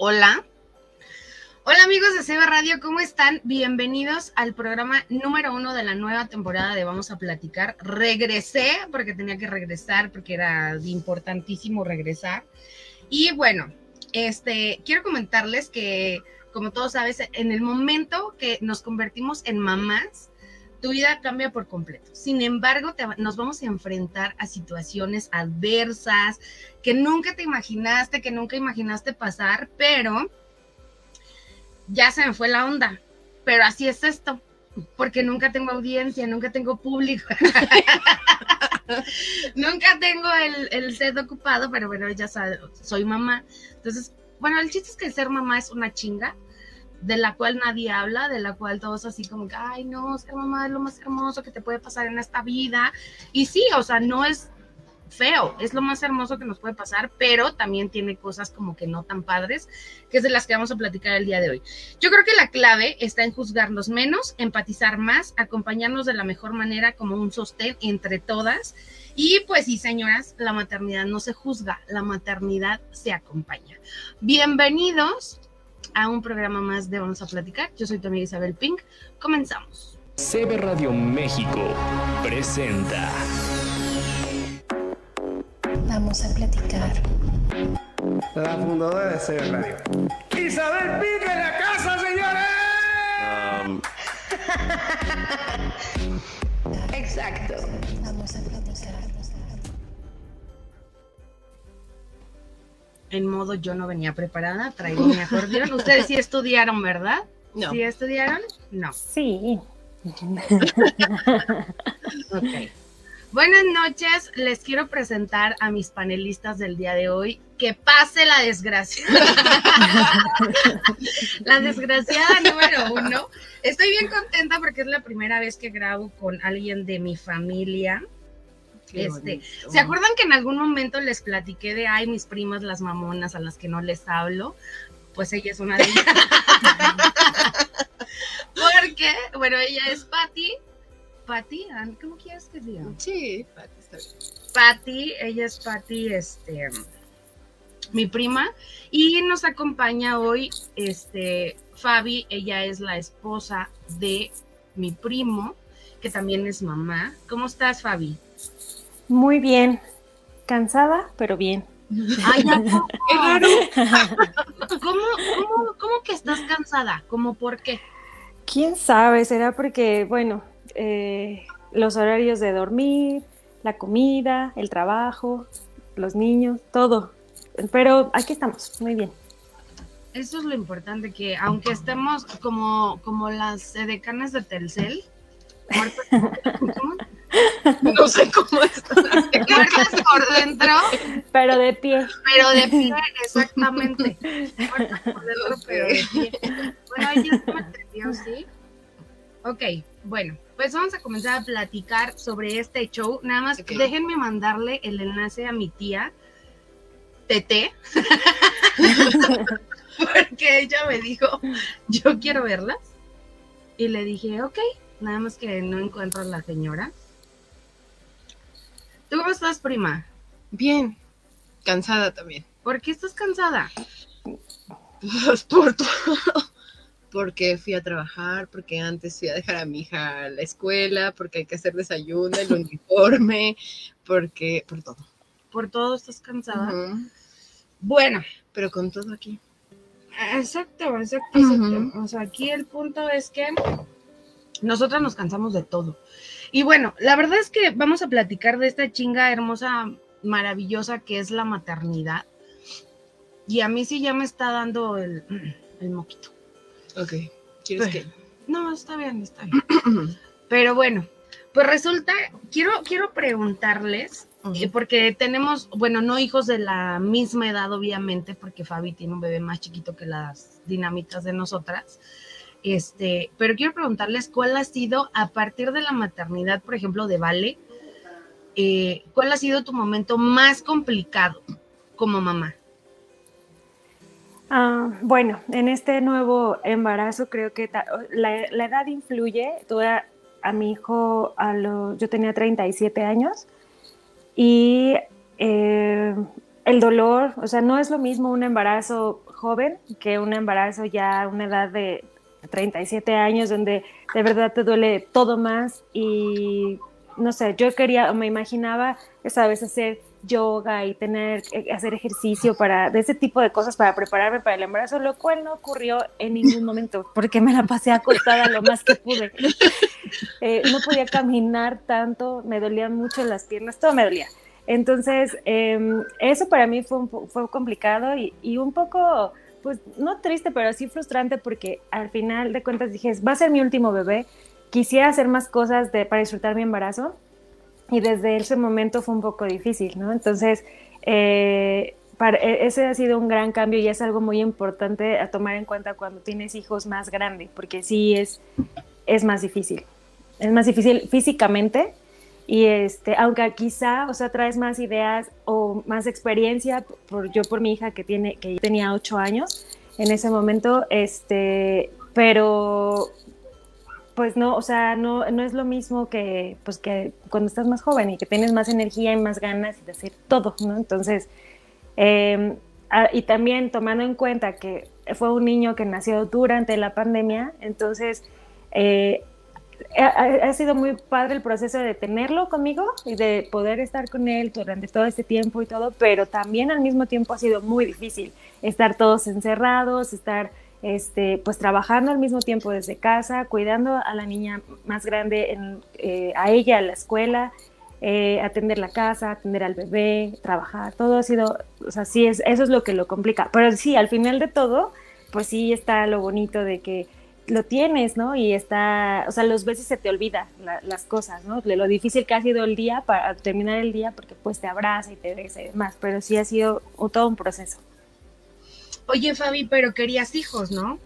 Hola. Hola amigos de CB Radio, ¿cómo están? Bienvenidos al programa número uno de la nueva temporada de Vamos a Platicar. Regresé porque tenía que regresar, porque era importantísimo regresar. Y bueno, este, quiero comentarles que, como todos sabes, en el momento que nos convertimos en mamás, tu vida cambia por completo. Sin embargo, nos vamos a enfrentar a situaciones adversas que nunca te imaginaste, que nunca imaginaste pasar, pero ya se me fue la onda. Pero así es esto, porque nunca tengo audiencia, nunca tengo público. nunca tengo el, el, set ocupado, pero bueno, ya sabes, soy mamá. Entonces, bueno, el chiste es que ser mamá es una chinga de la cual nadie habla, de la cual todos así como que, ay, no, ser mamá es lo más hermoso que te puede pasar en esta vida. Y sí, o sea, no es feo, es lo más hermoso que nos puede pasar, pero también tiene cosas como que no tan padres, que es de las que vamos a platicar el día de hoy. Yo creo que la clave está en juzgarnos menos, empatizar más, acompañarnos de la mejor manera como un sostén entre todas. Y pues sí, señoras, la maternidad no se juzga, la maternidad se acompaña. Bienvenidos a un programa más de Vamos a Platicar. Yo soy tu amiga Isabel Pink. Comenzamos. CB Radio México presenta. Vamos a platicar. La fundadora de CB Radio. Isabel Pink en la casa, señores. Exacto. Vamos a platicar. En modo yo no venía preparada, traigo mi acordeón. Ustedes sí estudiaron, ¿verdad? No. ¿Sí estudiaron? No. Sí. ok. Buenas noches, les quiero presentar a mis panelistas del día de hoy. Que pase la desgracia. la desgraciada número uno. Estoy bien contenta porque es la primera vez que grabo con alguien de mi familia. Este, ¿Se acuerdan que en algún momento les platiqué de, ay, mis primas, las mamonas a las que no les hablo? Pues ella es una de ellas. Porque, bueno, ella es Patty. Patty, ¿cómo quieres que diga? Sí, Patty, está bien. Patty, ella es Patty, este, mi prima, y nos acompaña hoy, este, Fabi, ella es la esposa de mi primo, que también es mamá. ¿Cómo estás, Fabi? Muy bien. Cansada, pero bien. Ay, ya, qué raro. ¿Cómo, cómo, cómo que estás cansada? ¿Cómo por qué? ¿Quién sabe? Será porque, bueno, eh, los horarios de dormir, la comida, el trabajo, los niños, todo. Pero aquí estamos, muy bien. Eso es lo importante, que aunque estemos como, como las decanas de Telcel, no sé cómo están. por dentro. Pero de pie. Pero de pie, exactamente. por dentro, pero de pie. Bueno, ya se me entendió, ¿sí? Ok, bueno, pues vamos a comenzar a platicar sobre este show. Nada más okay. déjenme mandarle el enlace a mi tía, Tete. Porque ella me dijo, yo quiero verlas. Y le dije, ok, nada más que no encuentro a la señora. ¿Tú cómo estás, prima? Bien, cansada también. ¿Por qué estás cansada? Pues por todo. Porque fui a trabajar, porque antes fui a dejar a mi hija a la escuela, porque hay que hacer desayuno, el uniforme, porque por todo. Por todo estás cansada. Uh -huh. Bueno. Pero con todo aquí. Exacto, exacto, exacto. Uh -huh. O sea, aquí el punto es que nosotras nos cansamos de todo. Y bueno, la verdad es que vamos a platicar de esta chinga hermosa, maravillosa que es la maternidad. Y a mí sí ya me está dando el, el moquito. Ok. ¿Quieres Pero, que? No, está bien, está bien. Pero bueno, pues resulta, quiero, quiero preguntarles, uh -huh. eh, porque tenemos, bueno, no hijos de la misma edad, obviamente, porque Fabi tiene un bebé más chiquito que las dinamitas de nosotras. Este, pero quiero preguntarles cuál ha sido, a partir de la maternidad, por ejemplo, de Vale, eh, cuál ha sido tu momento más complicado como mamá. Uh, bueno, en este nuevo embarazo creo que la, edad influye. A, mi hijo, yo tenía 37 años y eh, el dolor, o sea, no es lo mismo un embarazo joven que un embarazo ya a una edad de 37 años donde de verdad te duele todo más y no sé, yo quería, me imaginaba, sabes, hacer yoga y tener, eh, hacer ejercicio para, de ese tipo de cosas para prepararme para el embarazo, lo cual no ocurrió en ningún momento, porque me la pasé acostada lo más que pude. Eh, no podía caminar tanto, me dolían mucho las piernas, todo me dolía. Entonces, em, eso para mí fue, fue complicado y, un poco, pues no triste, pero sí frustrante porque al final de cuentas dije, va a ser mi último bebé, quisiera hacer más cosas de, para disfrutar mi embarazo y desde ese momento fue un poco difícil, ¿no? Entonces, eh, e, ese ha sido un gran cambio y es algo muy importante a tomar en cuenta cuando tienes hijos más grandes, porque sí es, es más difícil. Es más difícil físicamente y este, aunque quizá, o sea, traes más ideas o más experiencia, por, yo por mi hija que, tiene, que tenía ocho años en ese momento, este, pero pues no, o sea, no, no es lo mismo que, pues que cuando estás más joven y que tienes más energía y más ganas de hacer todo, ¿no? Entonces, em, y también tomando en cuenta que fue un niño que nació durante la pandemia, entonces eh, ha, sido muy padre el proceso de tenerlo conmigo y de poder estar con él durante todo este tiempo y todo, pero también al mismo tiempo ha sido muy difícil estar todos encerrados, estar este, pues trabajando al mismo tiempo desde casa, cuidando a la niña más grande, en, eh, a ella, a la escuela, eh, atender la casa, atender al bebé, trabajar, todo ha sido, o sea, sí, es, eso es lo que lo complica. Pero sí, al final de todo, pues sí está lo bonito de que lo tienes, ¿no? Y está, o sea, los veces se te olvida las cosas, ¿no? De lo difícil que ha sido el día para terminar el día, porque pues te abraza y te besa y demás, pero sí ha sido todo un proceso. Oye, Fabi, pero querías hijos, ¿no?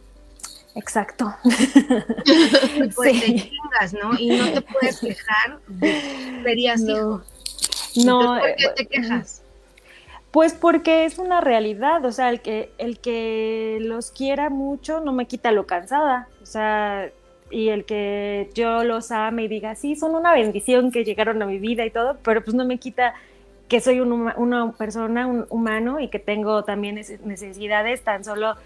Exacto. pues te chingas, ¿no? Y no te puedes quejar de que querías hijos. No. ¿Por qué te quejas? Pues porque es una realidad, o sea, el que, el que los quiera mucho no me quita lo cansada, o sea, y el que yo los ame y diga, sí, son una bendición que llegaron a mi vida y todo, pero pues no me quita que soy una persona, un humano y que tengo también necesidades tan solo,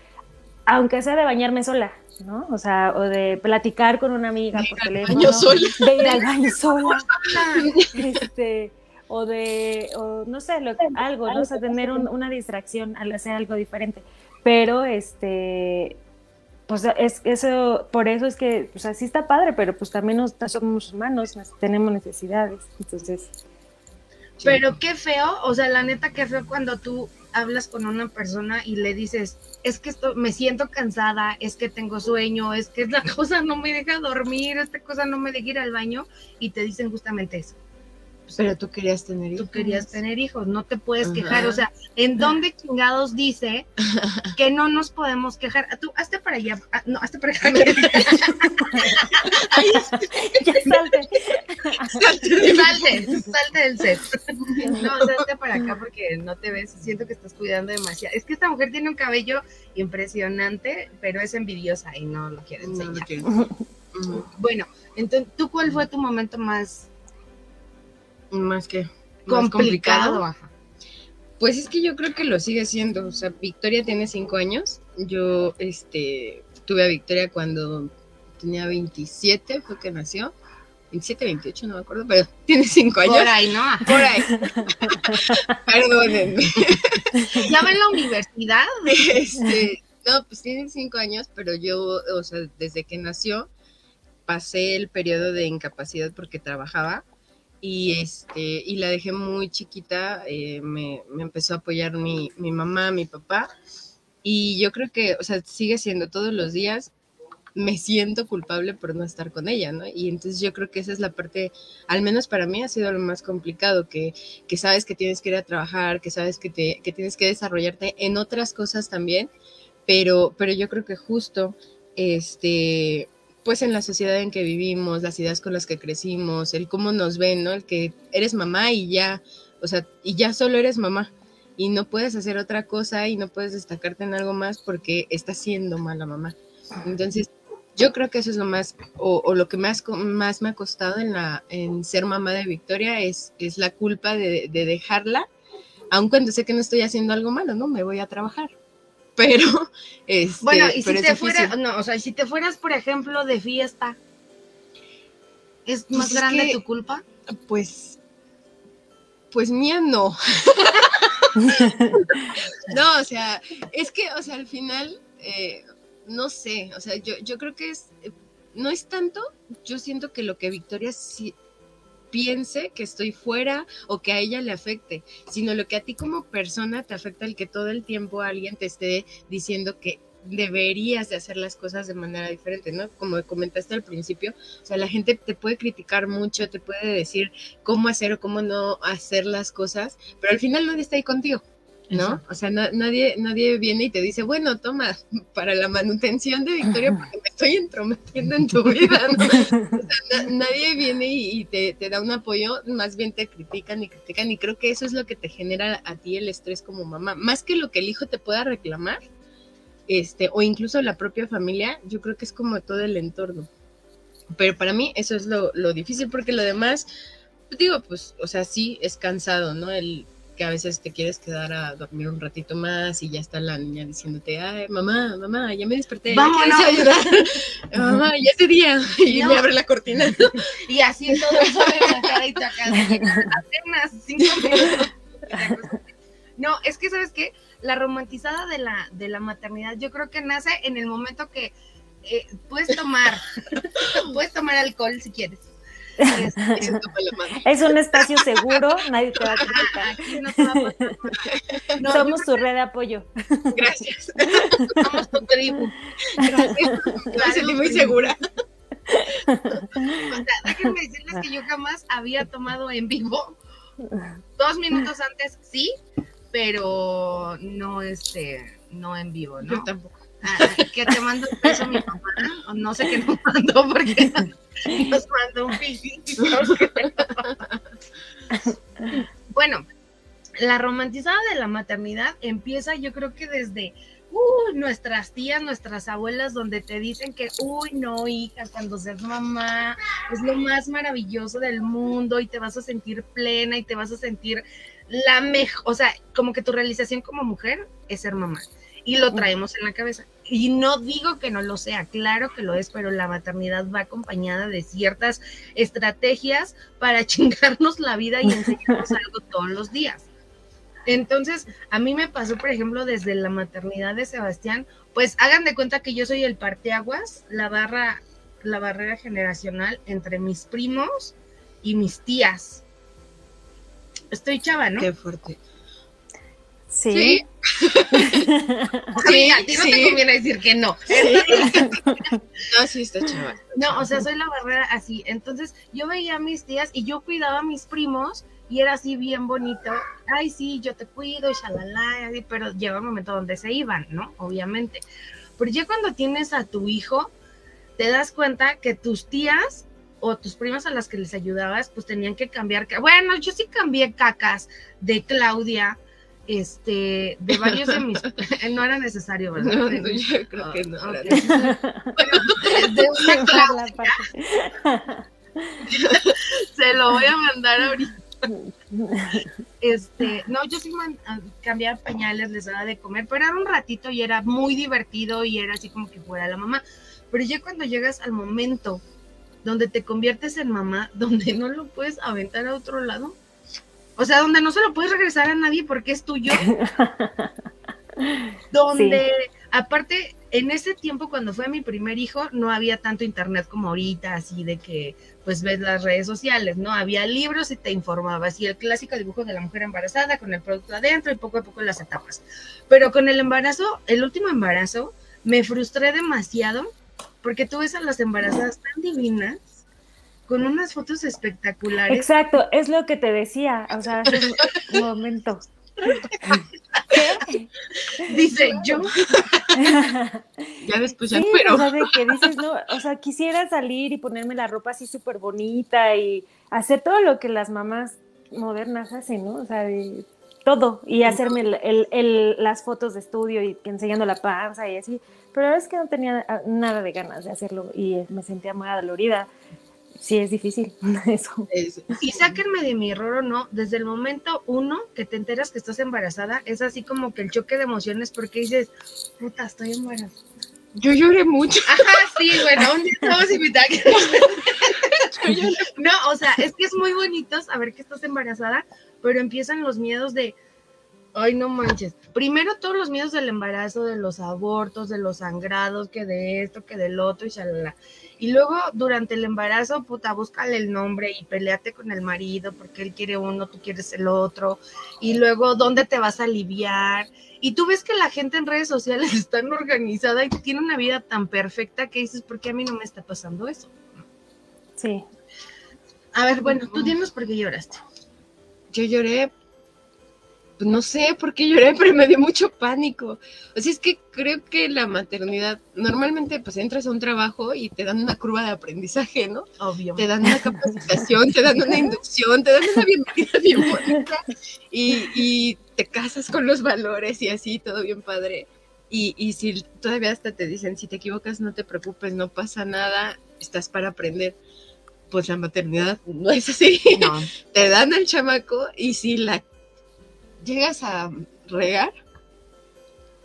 aunque sea de bañarme sola, ¿no? O sea, o de platicar con una amiga por teléfono, de ir al baño sola, este, o de, o no sé, lo, algo, ¿no? O sea, tener una distracción al hacer algo diferente. Pero, este, pues es eso, por eso es que, pues así está padre, pero pues también nos, somos humanos, tenemos necesidades, entonces pero qué feo, o sea, la neta, qué feo cuando tú hablas con una persona y le dices, es que esto, me siento cansada, es que tengo sueño, es que la cosa no me deja dormir, esta cosa no me deja ir al baño, y te dicen justamente eso. Pero tú querías tener hijos. Tú querías tener hijos, no te puedes quejar. O sea, ¿en dónde chingados dice que no nos podemos quejar? Tú, hazte para allá. Ah, no, hazte para acá. ya salte. salte. Salte, del set. No, hazte para acá porque no te ves. Siento que estás cuidando demasiado. Es que esta mujer tiene un cabello impresionante, pero es envidiosa y no lo quiere enseñar. Bueno, entonces, ¿tú cuál fue tu momento más más que complicado. Pues es que yo creo que lo sigue siendo. O sea, Victoria tiene cinco años. Yo este, tuve a Victoria cuando tenía 27, fue que nació. 27, 28, no me acuerdo, pero tiene cinco años. Por ahí, ¿no? Por ahí. Perdónenme. ¿Ya va en la universidad? Este, no, pues tiene cinco años, pero yo, o sea, desde que nació, pasé el periodo de incapacidad porque trabajaba y este y la dejé muy chiquita eh, me, empezó a apoyar mi, mi, mamá mi papá y yo creo que o sea sigue siendo todos los días me siento culpable por no estar con ella no y entonces yo creo que esa es la parte al menos para mí ha sido lo más complicado que, que sabes que tienes que ir a trabajar que sabes que te que tienes que desarrollarte en otras cosas también pero pero yo creo que justo este pues en la sociedad en que vivimos, las ideas con las que crecimos, el cómo nos ven, ¿no? El que eres mamá y ya, o sea, y ya solo eres mamá y no puedes hacer otra cosa y no puedes destacarte en algo más porque estás siendo mala mamá. Entonces, yo creo que eso es lo más, o, lo que más, más me ha costado en, la, en ser mamá de Victoria, es, es la culpa de, de dejarla aun cuando sé que no estoy haciendo algo malo, ¿no? Me voy a trabajar. Pero, este, Bueno, y si te fueras, no, o sea, si te fueras, por ejemplo, de fiesta, ¿es Pues más es grande que- tu culpa? Pues, pues mía no. no, o sea, es que, o sea, al final, eh, no sé, o sea, yo, yo creo que es, eh, no es tanto, yo siento que lo que Victoria sí piense que estoy fuera o que a ella le afecte, sino lo que a ti como persona te afecta el que todo el tiempo alguien te esté diciendo que deberías de hacer las cosas de manera diferente, ¿no? Como comentaste al principio, o sea, la gente te puede criticar mucho, te puede decir cómo hacer o cómo no hacer las cosas, pero al final nadie está ahí contigo, ¿no? Exacto. O sea, na- nadie, nadie viene y te dice, bueno, toma, para la manutención de Victoria, porque me estoy entrometiendo en tu vida, ¿no? O sea, na- nadie viene y, y te, te da un apoyo, más bien te critican y critican, y creo que eso es lo que te genera a ti el estrés como mamá, más que lo que el hijo te pueda reclamar, este, o incluso la propia familia, yo creo que es como todo el entorno. Pero para mí eso es lo, lo difícil, porque lo demás, digo, pues, o sea, sí es cansado, ¿no? El que a veces te quieres quedar a dormir un ratito más y ya está la niña diciéndote, ay, mamá, mamá, ya me desperté, ya Vámonos. quieres ayudar. mamá, ya es de día. Y No. me abre la cortina. Y así todo en la cara y tu acá, apenas cinco minutos. No, es que, ¿sabes qué? La romantizada de la, de la maternidad, yo creo que nace en el momento que eh, puedes tomar, puedes tomar alcohol si quieres. Es un espacio seguro, nadie te va a criticar. aquí no te va a pasar nada. No, Somos tu red de apoyo. Gracias. somos tu tribu. Me sentí muy segura. O sea, déjenme decirles que yo jamás había tomado en vivo. Dos minutos antes sí, pero no este, no en vivo, Yo ¿no? tampoco. Ah, que te mando un beso mi mamá, o no sé qué nos mandó porque nos mandó un pisito. Bueno, la romantizada de la maternidad empieza yo creo que desde uh, nuestras tías, nuestras abuelas, donde te dicen que, uy, no, hija, cuando seas mamá es lo más maravilloso del mundo y te vas a sentir plena y te vas a sentir la mejor, o sea, como que tu realización como mujer es ser mamá. Y lo traemos en la cabeza. Y no digo que no lo sea, claro que lo es, pero la maternidad va acompañada de ciertas estrategias para chingarnos la vida y enseñarnos algo todos los días. Entonces, a mí me pasó, por ejemplo, desde la maternidad de Sebastián, pues hagan de cuenta que yo soy el parteaguas, la barra, la barrera generacional entre mis primos y mis tías. Estoy chava, ¿no? Qué fuerte. Sí. Sí. Sí, a ti no te conviene decir que no. No, sí está chaval. No, o sea, soy la barrera así. Entonces, yo veía a mis tías y yo cuidaba a mis primos y era así bien bonito. Ay, sí, yo te cuido y shalala, así, pero llega un momento donde se iban, ¿no? Obviamente. Pero ya cuando tienes a tu hijo, te das cuenta que tus tías o tus primas a las que les ayudabas, pues tenían que cambiar. ca- Bueno, yo sí cambié cacas de Claudia, este, de varios de mis. no era necesario, ¿verdad? No, no, yo creo que no. De una. Se lo voy a mandar ahorita. Este, no, yo sí man- ah, cambiaba pañales, les daba de comer, pero era un ratito y era muy divertido y era así como que fuera la mamá. Pero ya cuando llegas al momento donde te conviertes en mamá, donde no lo puedes aventar a otro lado, o sea, donde no se lo puedes regresar a nadie porque es tuyo, donde aparte en ese tiempo cuando fue mi primer hijo no había tanto internet como ahorita, así de que pues ves las redes sociales, ¿no? Había libros y te informabas y el clásico dibujo de la mujer embarazada con el producto adentro y poco a poco las etapas. Pero con el embarazo, el último embarazo, me frustré demasiado porque tú ves a las embarazadas tan divinas con unas fotos espectaculares. Exacto, es lo que te decía, o sea, hace un momento. ¿Qué? Dice yo, Ya después ya, Sí, pero. o sea, de que dices, no, o sea, quisiera salir y ponerme la ropa así súper bonita y hacer todo lo que las mamás modernas hacen, ¿no? O sea, de todo, y hacerme el, el- el- las fotos de estudio y enseñando la panza y así, pero la verdad es que no tenía nada de ganas de hacerlo y me sentía muy adolorida. Sí es difícil eso. Es- Y sáquenme de mi error o no, desde el momento uno que te enteras que estás embarazada, es así como que el choque de emociones porque dices, puta, estoy embarazada. Yo lloré mucho. Ajá, sí, bueno, un día estamos invitados. No, o sea, es que es muy bonito saber que estás embarazada, pero empiezan los miedos de, ay, no manches. Primero todos los miedos del embarazo, de los abortos, de los sangrados, que de esto, que del otro, y shalala. Y luego durante el embarazo, puta, búscale el nombre y peleate con el marido porque él quiere uno, tú quieres el otro. Y luego, ¿dónde te vas a aliviar? Y tú ves que la gente en redes sociales está tan organizada y tiene una vida tan perfecta que dices, ¿por qué a mí no me está pasando eso? Sí. A ver, bueno, tú dinos por qué lloraste. Yo lloré, no sé por qué lloré, pero me dio mucho pánico. O sea, es que creo que la maternidad, normalmente pues entras a un trabajo y te dan una curva de aprendizaje, ¿no? Obvio. Te dan una capacitación, te dan una inducción, te dan una bienvenida bien bonita y, y te casas con los valores y así, todo bien padre. Y, y si todavía hasta te dicen, si te equivocas, no te preocupes, no pasa nada, estás para aprender. Pues la maternidad no es así. No. Te dan al chamaco y si la llegas a regar,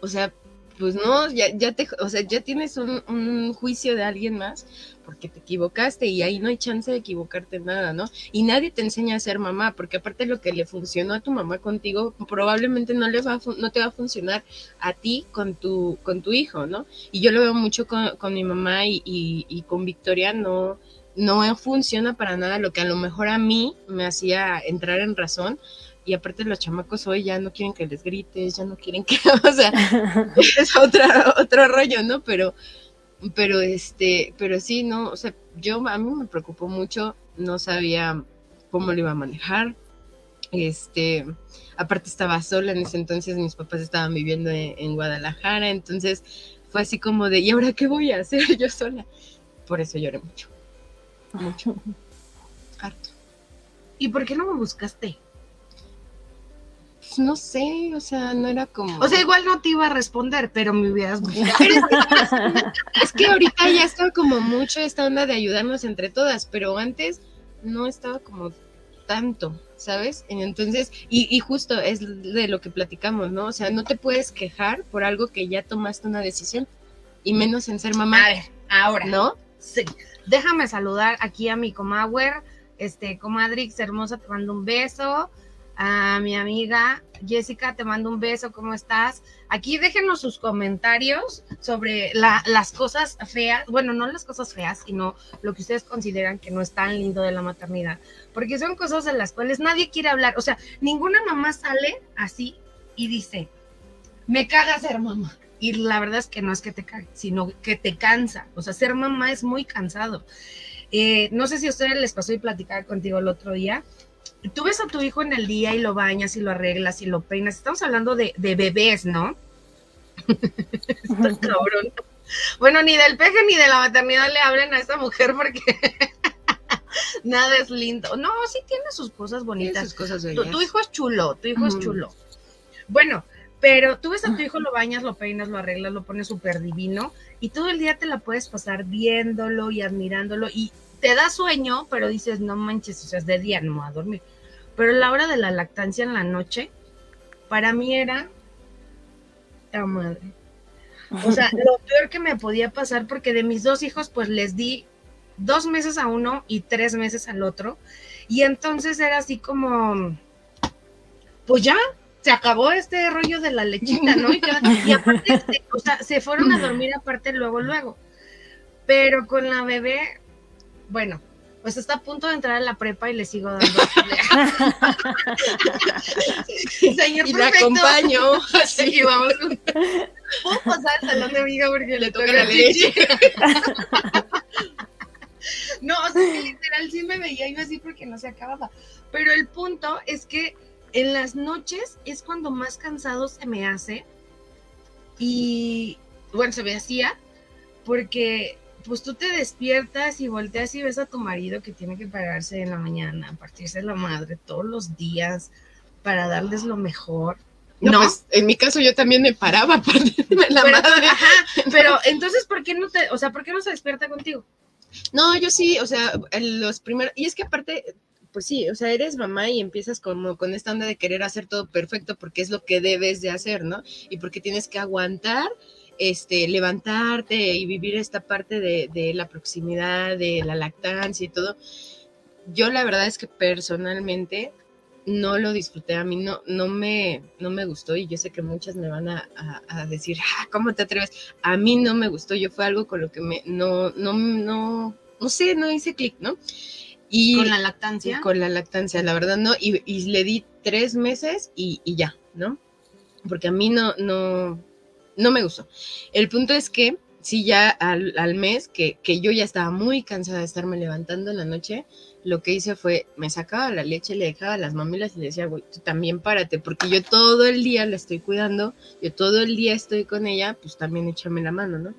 o sea, pues no, ya, ya te, o sea, ya tienes un, juicio de alguien más porque te equivocaste y ahí no hay chance de equivocarte nada, ¿no? Y nadie te enseña a ser mamá, porque aparte lo que le funcionó a tu mamá contigo, probablemente no le va a no te va a funcionar a ti con tu, con tu hijo, ¿no? Y yo lo veo mucho con, con mi mamá y, y, y con Victoria no, no funciona para nada lo que a lo mejor a mí me hacía entrar en razón. Y aparte los chamacos hoy ya no quieren que les grites, ya no quieren que, o sea, es otra, otro rollo, ¿no? Pero, pero este, pero sí, no, o sea, yo a mí me preocupó mucho, no sabía cómo lo iba a manejar. Este, aparte estaba sola en ese entonces, mis papás estaban viviendo en, en Guadalajara, entonces fue así como de, ¿y ahora qué voy a hacer yo sola? Por eso lloré mucho. Mucho. Harto. ¿Y por qué no me buscaste? Pues no sé, o sea, no era como. O sea, igual no te iba a responder, pero me hubieras. Es que ahorita ya está como mucho esta onda de ayudarnos entre todas, pero antes no estaba como tanto, ¿sabes? Entonces, y, y justo es de lo que platicamos, ¿no? O sea, no te puedes quejar por algo que ya tomaste una decisión, y menos en ser mamá, A ver, ahora. ¿no? Sí. Déjame saludar aquí a mi comadre, este, comadrix hermosa, te mando un beso. A mi amiga Jessica, te mando un beso, ¿cómo estás? Aquí déjenos sus comentarios sobre la- las cosas feas, bueno, no las cosas feas, sino lo que ustedes consideran que no es tan lindo de la maternidad, porque son cosas de las cuales nadie quiere hablar, o sea, ninguna mamá sale así y dice, me caga ser mamá. Y la verdad es que no es que te cague, sino que te cansa. O sea, ser mamá es muy cansado. Eh, no sé si a ustedes les pasó y platicar contigo el otro día. Tú ves a tu hijo en el día y lo bañas y lo arreglas y lo peinas. Estamos hablando de, de bebés, ¿no? Está cabrón. Bueno, ni del peje ni de la maternidad le hablen a esta mujer porque nada es lindo. No, sí tiene sus cosas bonitas. Esas cosas Tu, tu hijo es chulo, tu hijo es chulo. Bueno, pero tú ves a tu hijo, lo bañas, lo peinas, lo arreglas, lo pones súper divino y todo el día te la puedes pasar viéndolo y admirándolo y te da sueño, pero dices, no manches, o sea, es de día, no voy a dormir. Pero la hora de la lactancia en la noche, para mí era la madre. O sea, lo peor que me podía pasar, porque de mis dos hijos, pues les di dos meses a uno y tres meses al otro. Y entonces era así como, pues ya, se acabó este rollo de la lechita, ¿no? Y, ya- y aparte, o sea, se fueron a dormir aparte luego, luego. Pero con la bebé, bueno, pues está a punto de entrar a la prepa y le sigo dando. Señor Y la acompaño. Sí, vamos. ¿Puedo pasar al salón de amiga porque le toca la leche? No, o sea, que literal sí me veía yo así porque no se acababa. Pero el punto es que en las noches es cuando más cansado se me hace. Y bueno, se me hacía porque pues tú te despiertas y volteas y ves a tu marido que tiene que pararse en la mañana, partirse la madre todos los días para darles lo mejor. No, No, pues en mi caso yo también me paraba para la pero, madre. ajá, pero entonces, ¿por qué no te, o sea, por qué no se despierta contigo? No, yo sí, o sea, los primeros, y es que aparte, pues sí, o sea, eres mamá y empiezas como con esta onda de querer hacer todo perfecto porque es lo que debes de hacer, ¿no? Y porque tienes que aguantar, este, levantarte y vivir esta parte de, de la proximidad, de la lactancia y todo. Yo la verdad es que personalmente no lo disfruté, a mí no, no, me, no me gustó y yo sé que muchas me van a, a- a decir, ah, ¿cómo te atreves? A mí no me gustó, yo fue algo con lo que me, no, no, no, no sé, no hice clic, ¿no? Y Con la lactancia. con la lactancia, la verdad no, y, y le di tres meses y, y ya, ¿no? Porque a mí no, no, no me gustó. El punto es que, sí, ya al, al mes, que, que yo ya estaba muy cansada de estarme levantando en la noche, lo que hice fue, me sacaba la leche, le dejaba las mamilas y le decía, güey, tú también párate, porque yo todo el día la estoy cuidando, yo todo el día estoy con ella, pues también échame la mano, ¿no?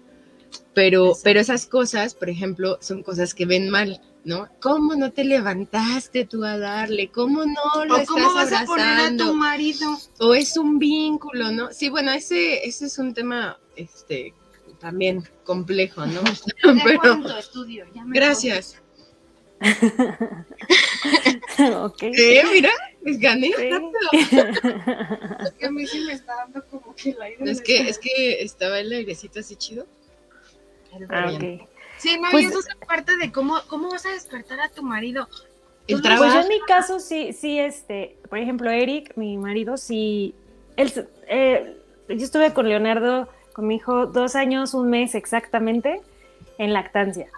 Pero, Exacto. pero esas cosas, por ejemplo, son cosas que ven mal, ¿no? ¿Cómo no te levantaste tú a darle? ¿Cómo no lo ¿O estás cómo vas a poner a tu marido? o es un vínculo, ¿no? Sí, bueno, ese, ese es un tema, este, también complejo, ¿no? Pero, en tu estudio, ya me gracias. ok. Eh, mira, pues gané. Sí. voy. A mí sí me está dando como que el aire. Es que, es que estaba el airecito así chido. Ah. Sí, no, Pues- y eso es parte de cómo, cómo vas a despertar a tu marido. El Pues Pues trabajo. yo en mi caso sí, sí, este, por ejemplo, Eric, mi marido, sí, él, eh, yo estuve con Leonardo, con mi hijo, dos años, un mes exactamente, en lactancia.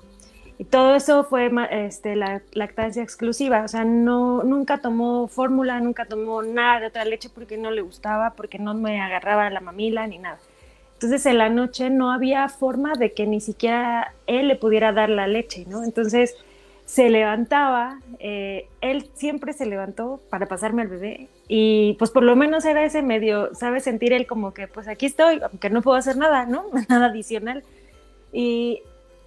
Y todo eso fue ma- este, la lactancia exclusiva, o sea, no, nunca tomó fórmula, nunca tomó nada de otra leche porque no le gustaba, porque no me agarraba la mamila ni nada. Entonces en la noche no había forma de que ni siquiera él le pudiera dar la leche, ¿no? Entonces se levantaba, eh, él siempre se levantó para pasarme al bebé y pues por lo menos era ese medio, ¿sabes? Sentir él como que pues aquí estoy, aunque no puedo hacer nada, ¿no? Nada adicional. Y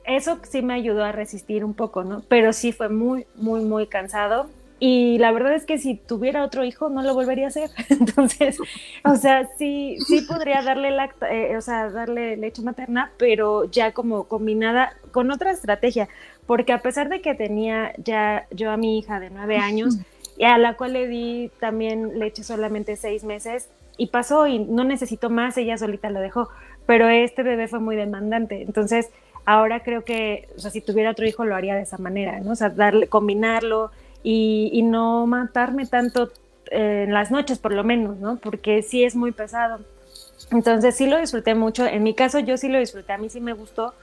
eso sí me ayudó a resistir un poco, ¿no? Pero sí fue muy, muy, muy cansado. Y la verdad es que si tuviera otro hijo no lo volvería a hacer. Entonces, o sea, sí, sí podría darle lacta, eh, o sea, darle leche materna, pero ya como combinada con otra estrategia, porque a pesar de que tenía ya yo a mi hija de nueve años y a la cual le di también leche solamente seis meses y pasó y no necesitó más, ella solita lo dejó, pero este bebé fue muy demandante, entonces ahora creo que, o sea, si tuviera otro hijo lo haría de esa manera, ¿no? O sea, darle, combinarlo y, y no matarme tanto eh, en las noches por lo menos, ¿no? Porque sí es muy pesado. Entonces sí lo disfruté mucho. En mi caso yo sí lo disfruté, a mí sí me gustó.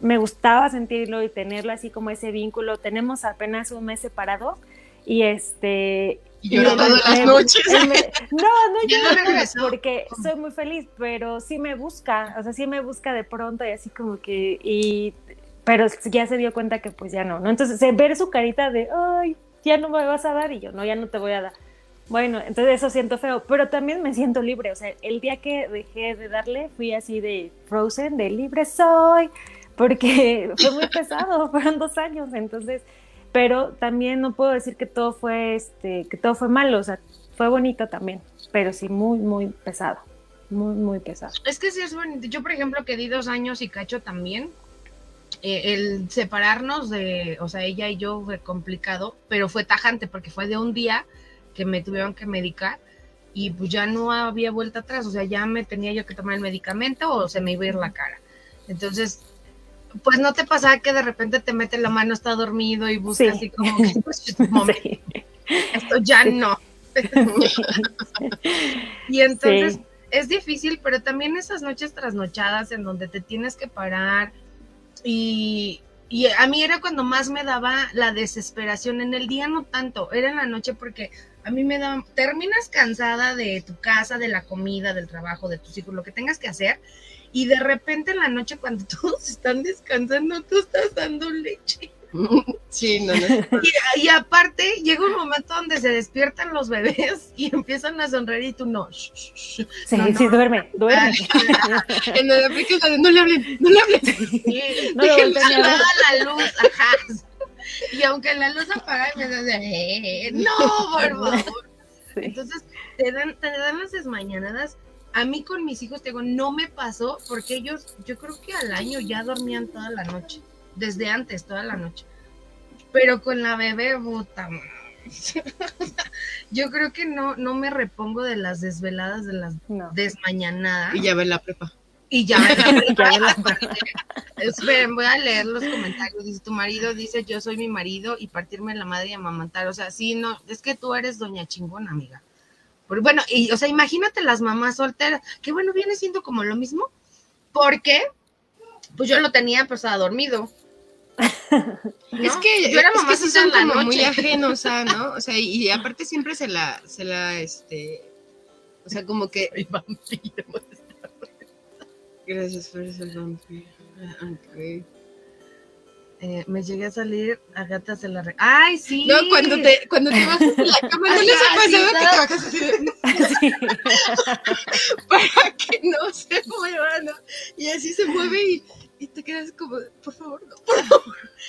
Me gustaba sentirlo y tenerlo así como ese vínculo. Tenemos apenas un mes separado y este... Él- todas las noches. me- no, no ¿Ya lloro no porque soy muy feliz, pero sí me busca, o sea, sí me busca de pronto y así como que... Y, pero ya se dio cuenta que pues ya no, ¿no? Entonces ver su carita de, ay, ya no me vas a dar y yo, no, ya no te voy a dar. Bueno, entonces eso siento feo, pero también me siento libre. O sea, el día que dejé de darle, fui así de Frozen, de libre soy, porque fue muy pesado, fueron dos años, entonces, pero también no puedo decir que todo fue, este, que todo fue malo, o sea, fue bonito también, pero sí muy, muy pesado, muy, muy pesado. Es que sí es bonito. Yo, por ejemplo, que di dos años y cacho también, eh, el separarnos de, o sea, ella y yo fue complicado, pero fue tajante porque fue de un día que me tuvieron que medicar y pues ya no había vuelta atrás, o sea, ya me tenía yo que tomar el medicamento o se me iba a ir la cara. Entonces, pues no te pasaba que de repente te mete la mano, está dormido y buscas Sí. así como que, pues, un momento, Sí. esto ya Sí. no. y entonces es difícil, pero también esas noches trasnochadas en donde te tienes que parar y, y a mí era cuando más me daba la desesperación. En el día no tanto, era en la noche porque a mí me daba, terminas cansada de tu casa, de la comida, del trabajo, de tus hijos, lo que tengas que hacer. Y de repente en la noche cuando todos están descansando, tú estás dando leche. Sí, no, no. Y, y aparte llega un momento donde se despiertan los bebés y empiezan a sonreír y tú no. shh, shh, shh. Sí, No, no. sí, duerme, duerme. En no le hablen, no le hablen. Sí, No la luz, ajá. Y aunque la luz apaga, me da de, "Eh, no, por favor. Sí. Entonces, te dan, te dan las desmañanadas. A mí con mis hijos, te digo, no me pasó porque ellos, yo creo que al año ya dormían toda la noche. Desde antes, toda la noche. Pero con la bebé, puta. Yo creo que no, no me repongo de las desveladas, de las No. desmañanadas. Y ya ve la prepa. Y ya ves la la- Esperen, voy a leer los comentarios. Dice, tu marido dice, yo soy mi marido y partirme la madre y amamantar. O sea, sí, no, es que tú eres doña chingona, amiga. Pero bueno, y, o sea, imagínate las mamás solteras, que bueno, viene siendo como lo mismo, porque pues yo lo tenía pues a dormido. ¿no? Es que yo era es mamá que sí son como muy noche. ajenos, a, ¿no? O sea, y, y aparte siempre se la, se la, este, o sea, como que. Soy vampiro. Gracias por eso, vampiro. Ah, ok. Eh, me llegué a salir a gatas de la re... ¡Ay, sí! No, cuando te, cuando te bajas de la cama, no les ha sí, pasado que te bajas así de- para que no se mueva, ¿no? Y así se mueve y, y te quedas como, por favor, no.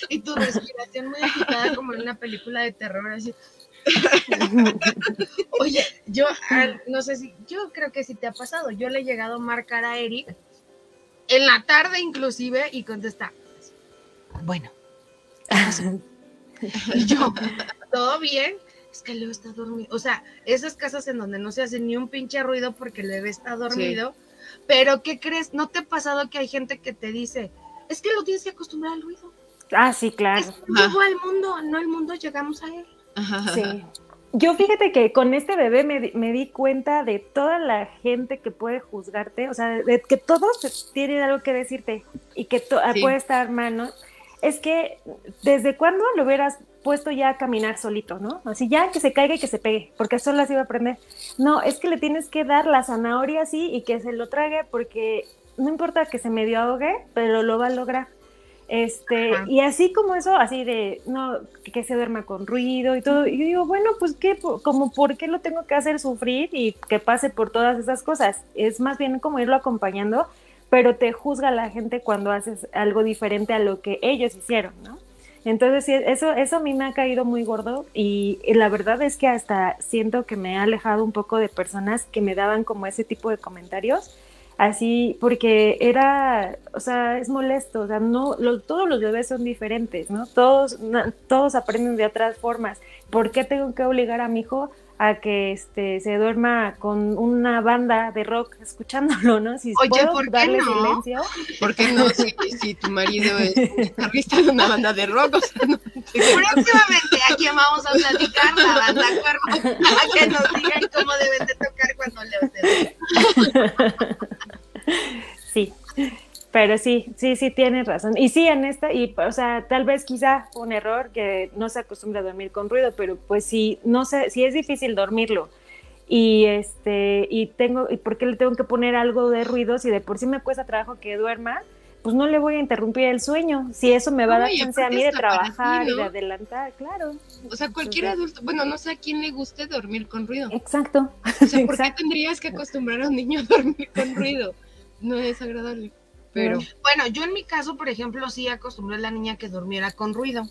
Y tu respiración muy agitada como en una película de terror, así. Oye, yo al- no sé si, yo creo que sí te ha pasado. Yo le he llegado a marcar a Eric en la tarde inclusive y contesta, bueno. Y yo, ¿todo bien? Es que Leo está dormido. O sea, esas casas en donde no se hace ni un pinche ruido porque bebé está dormido. Pero, ¿qué crees? ¿No te ha pasado que hay gente que te dice, es que lo tienes que acostumbrar al ruido? Ah, sí, claro. Es llegó al mundo, no al mundo llegamos a él. Ajá. Sí. Yo fíjate que con este bebé me, di- me di cuenta de toda la gente que puede juzgarte, o sea, de que todos tienen algo que decirte y que to- Sí. puede estar mal, ¿no? Es que desde cuándo lo hubieras puesto ya a caminar solito, ¿no? Así ya que se caiga y que se pegue, porque solo así va a aprender. No, es que le tienes que dar la zanahoria así y que se lo trague porque no importa que se medio ahogue, pero lo va a lograr. Este, Ajá. y así como eso, así de, no, que, se duerma con ruido y todo. Y yo digo, bueno, pues qué, como por qué lo tengo que hacer sufrir y que pase por todas esas cosas. Es más bien como irlo acompañando, pero te juzga la gente cuando haces algo diferente a lo que ellos hicieron, ¿no? Entonces, eso, eso a mí me ha caído muy gordo y, la verdad es que hasta siento que me ha alejado un poco de personas que me daban como ese tipo de comentarios, así, porque era, o sea, es molesto, o sea, no, todos los bebés son diferentes, ¿no? Todos, na- todos aprenden de otras formas. ¿Por qué tengo que obligar a mi hijo a que este, se duerma con una banda de rock escuchándolo, ¿no? Si Oye, puedo ¿por qué darle no? silencio. ¿Por qué no? Si, si tu marido es guitarrista de una banda de rock, o sea, no. Próximamente aquí vamos a platicar la banda cuervo a que nos digan cómo deben de tocar cuando duerme. Sí, pero sí, sí, sí tienes razón. Y sí, en esta, y o sea, tal vez quizá un error que no se acostumbra a dormir con ruido, pero pues sí, no sé, si es difícil dormirlo y este, y tengo, y por qué le tengo que poner algo de ruido si de por sí me cuesta trabajo que duerma, pues no le voy a interrumpir el sueño, si eso me va a dar chance a mí de trabajar y de adelantar, claro. O sea, cualquier adulto, bueno, no sé a quién le guste dormir con ruido. Exacto. O sea, ¿por qué tendrías que acostumbrar a un niño a dormir con ruido? No es agradable. Pero, Bueno, yo en mi caso, por ejemplo, sí acostumbré a la niña que durmiera con ruido.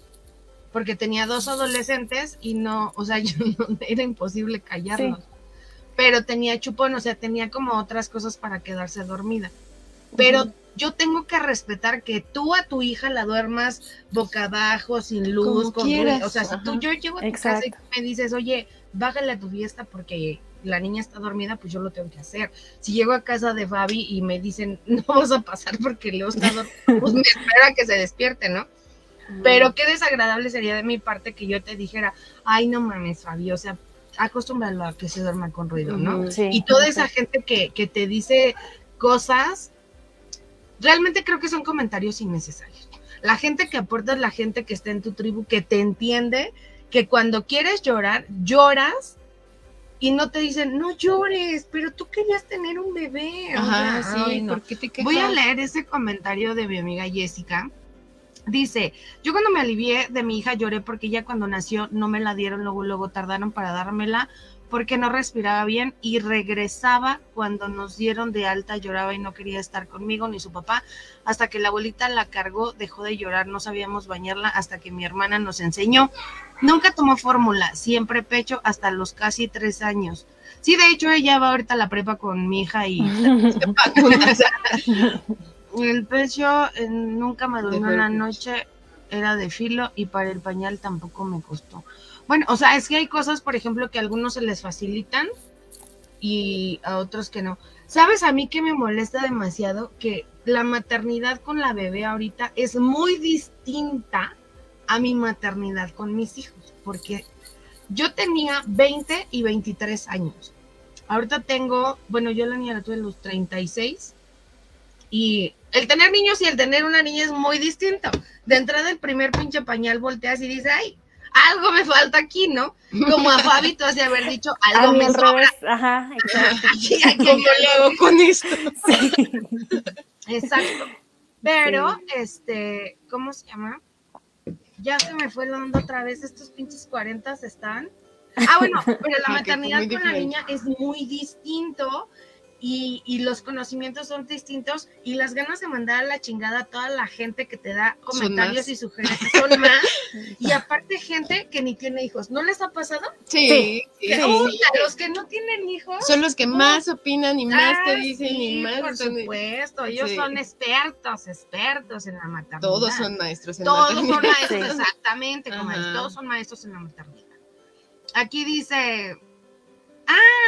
Porque tenía dos adolescentes y no, o sea, yo no, era imposible callarlos. Pero tenía chupón, o sea, tenía como otras cosas para quedarse dormida. Pero yo tengo que respetar que tú a tu hija la duermas boca abajo, sin luz, Como con ruido. O sea, si tú, yo llego a tu casa y me dices, oye, bájale a tu fiesta porque la niña está dormida, pues yo lo tengo que hacer. Si llego a casa de Fabi y me dicen, no vas a pasar porque Leo está dormido, pues me espera que se despierte, ¿no? Pero qué desagradable sería de mi parte que yo te dijera, ay, no mames, Fabi, o sea, acostúmbralo a que se duerma con ruido, ¿no? Sí, Y toda esa gente que, que te dice cosas, realmente creo que son comentarios innecesarios. La gente que aporta es la gente que está en tu tribu, que te entiende, que cuando quieres llorar, lloras y no te dicen, no llores, pero tú querías tener un bebé. O ajá, sea, sí, ay, no. ¿por qué te quejas? Voy a leer ese comentario de mi amiga Jessica. Dice, yo cuando me alivié de mi hija lloré porque ella cuando nació no me la dieron, luego, luego tardaron para dármela porque no respiraba bien y regresaba cuando nos dieron de alta, lloraba y no quería estar conmigo ni su papá, hasta que la abuelita la cargó, dejó de llorar, no sabíamos bañarla hasta que mi hermana nos enseñó. Nunca tomó fórmula, siempre pecho hasta los casi tres años. Sí, de hecho ella va ahorita a la prepa con mi hija y El pecho eh, nunca me durmió pecho. noche, era de filo y para el pañal tampoco me costó. Bueno, o sea, es que hay cosas, por ejemplo, que a algunos se les facilitan y a otros que no. ¿Sabes a mí que me molesta demasiado? Que la maternidad con la bebé ahorita es muy distinta a mi maternidad con mis hijos, porque yo tenía 20 y 23 años. Ahorita tengo, bueno, yo la niña la tuve a los 36 y el tener niños y el tener una niña es muy distinto. De entrada el primer pinche pañal volteas y dices, ay, algo me falta aquí, ¿no? Como a Fabi tú has de haber dicho, algo me sobra. revés, ajá, exacto. Aquí, aquí, ¿Cómo le hago con esto? Sí. Exacto. Pero, este, ¿cómo se llama? Ya se me fue la onda otra vez, estos pinches 40 están. Ah, bueno, pero la maternidad con la niña es muy distinto y, y los conocimientos son distintos y las ganas de mandar a la chingada a toda la gente que te da Son comentarios y sugerencias son más. y aparte gente que ni tiene hijos. ¿No les ha pasado? Sí, Sí. los que no tienen hijos Son los que más opinan y más te Ah, dicen sí, y más Por supuesto, ellos Sí. son expertos, expertos en la maternidad. Todos son maestros en Todos son maternidad. maestros, Sí. exactamente, como Ajá. todos son maestros en la maternidad. Aquí dice,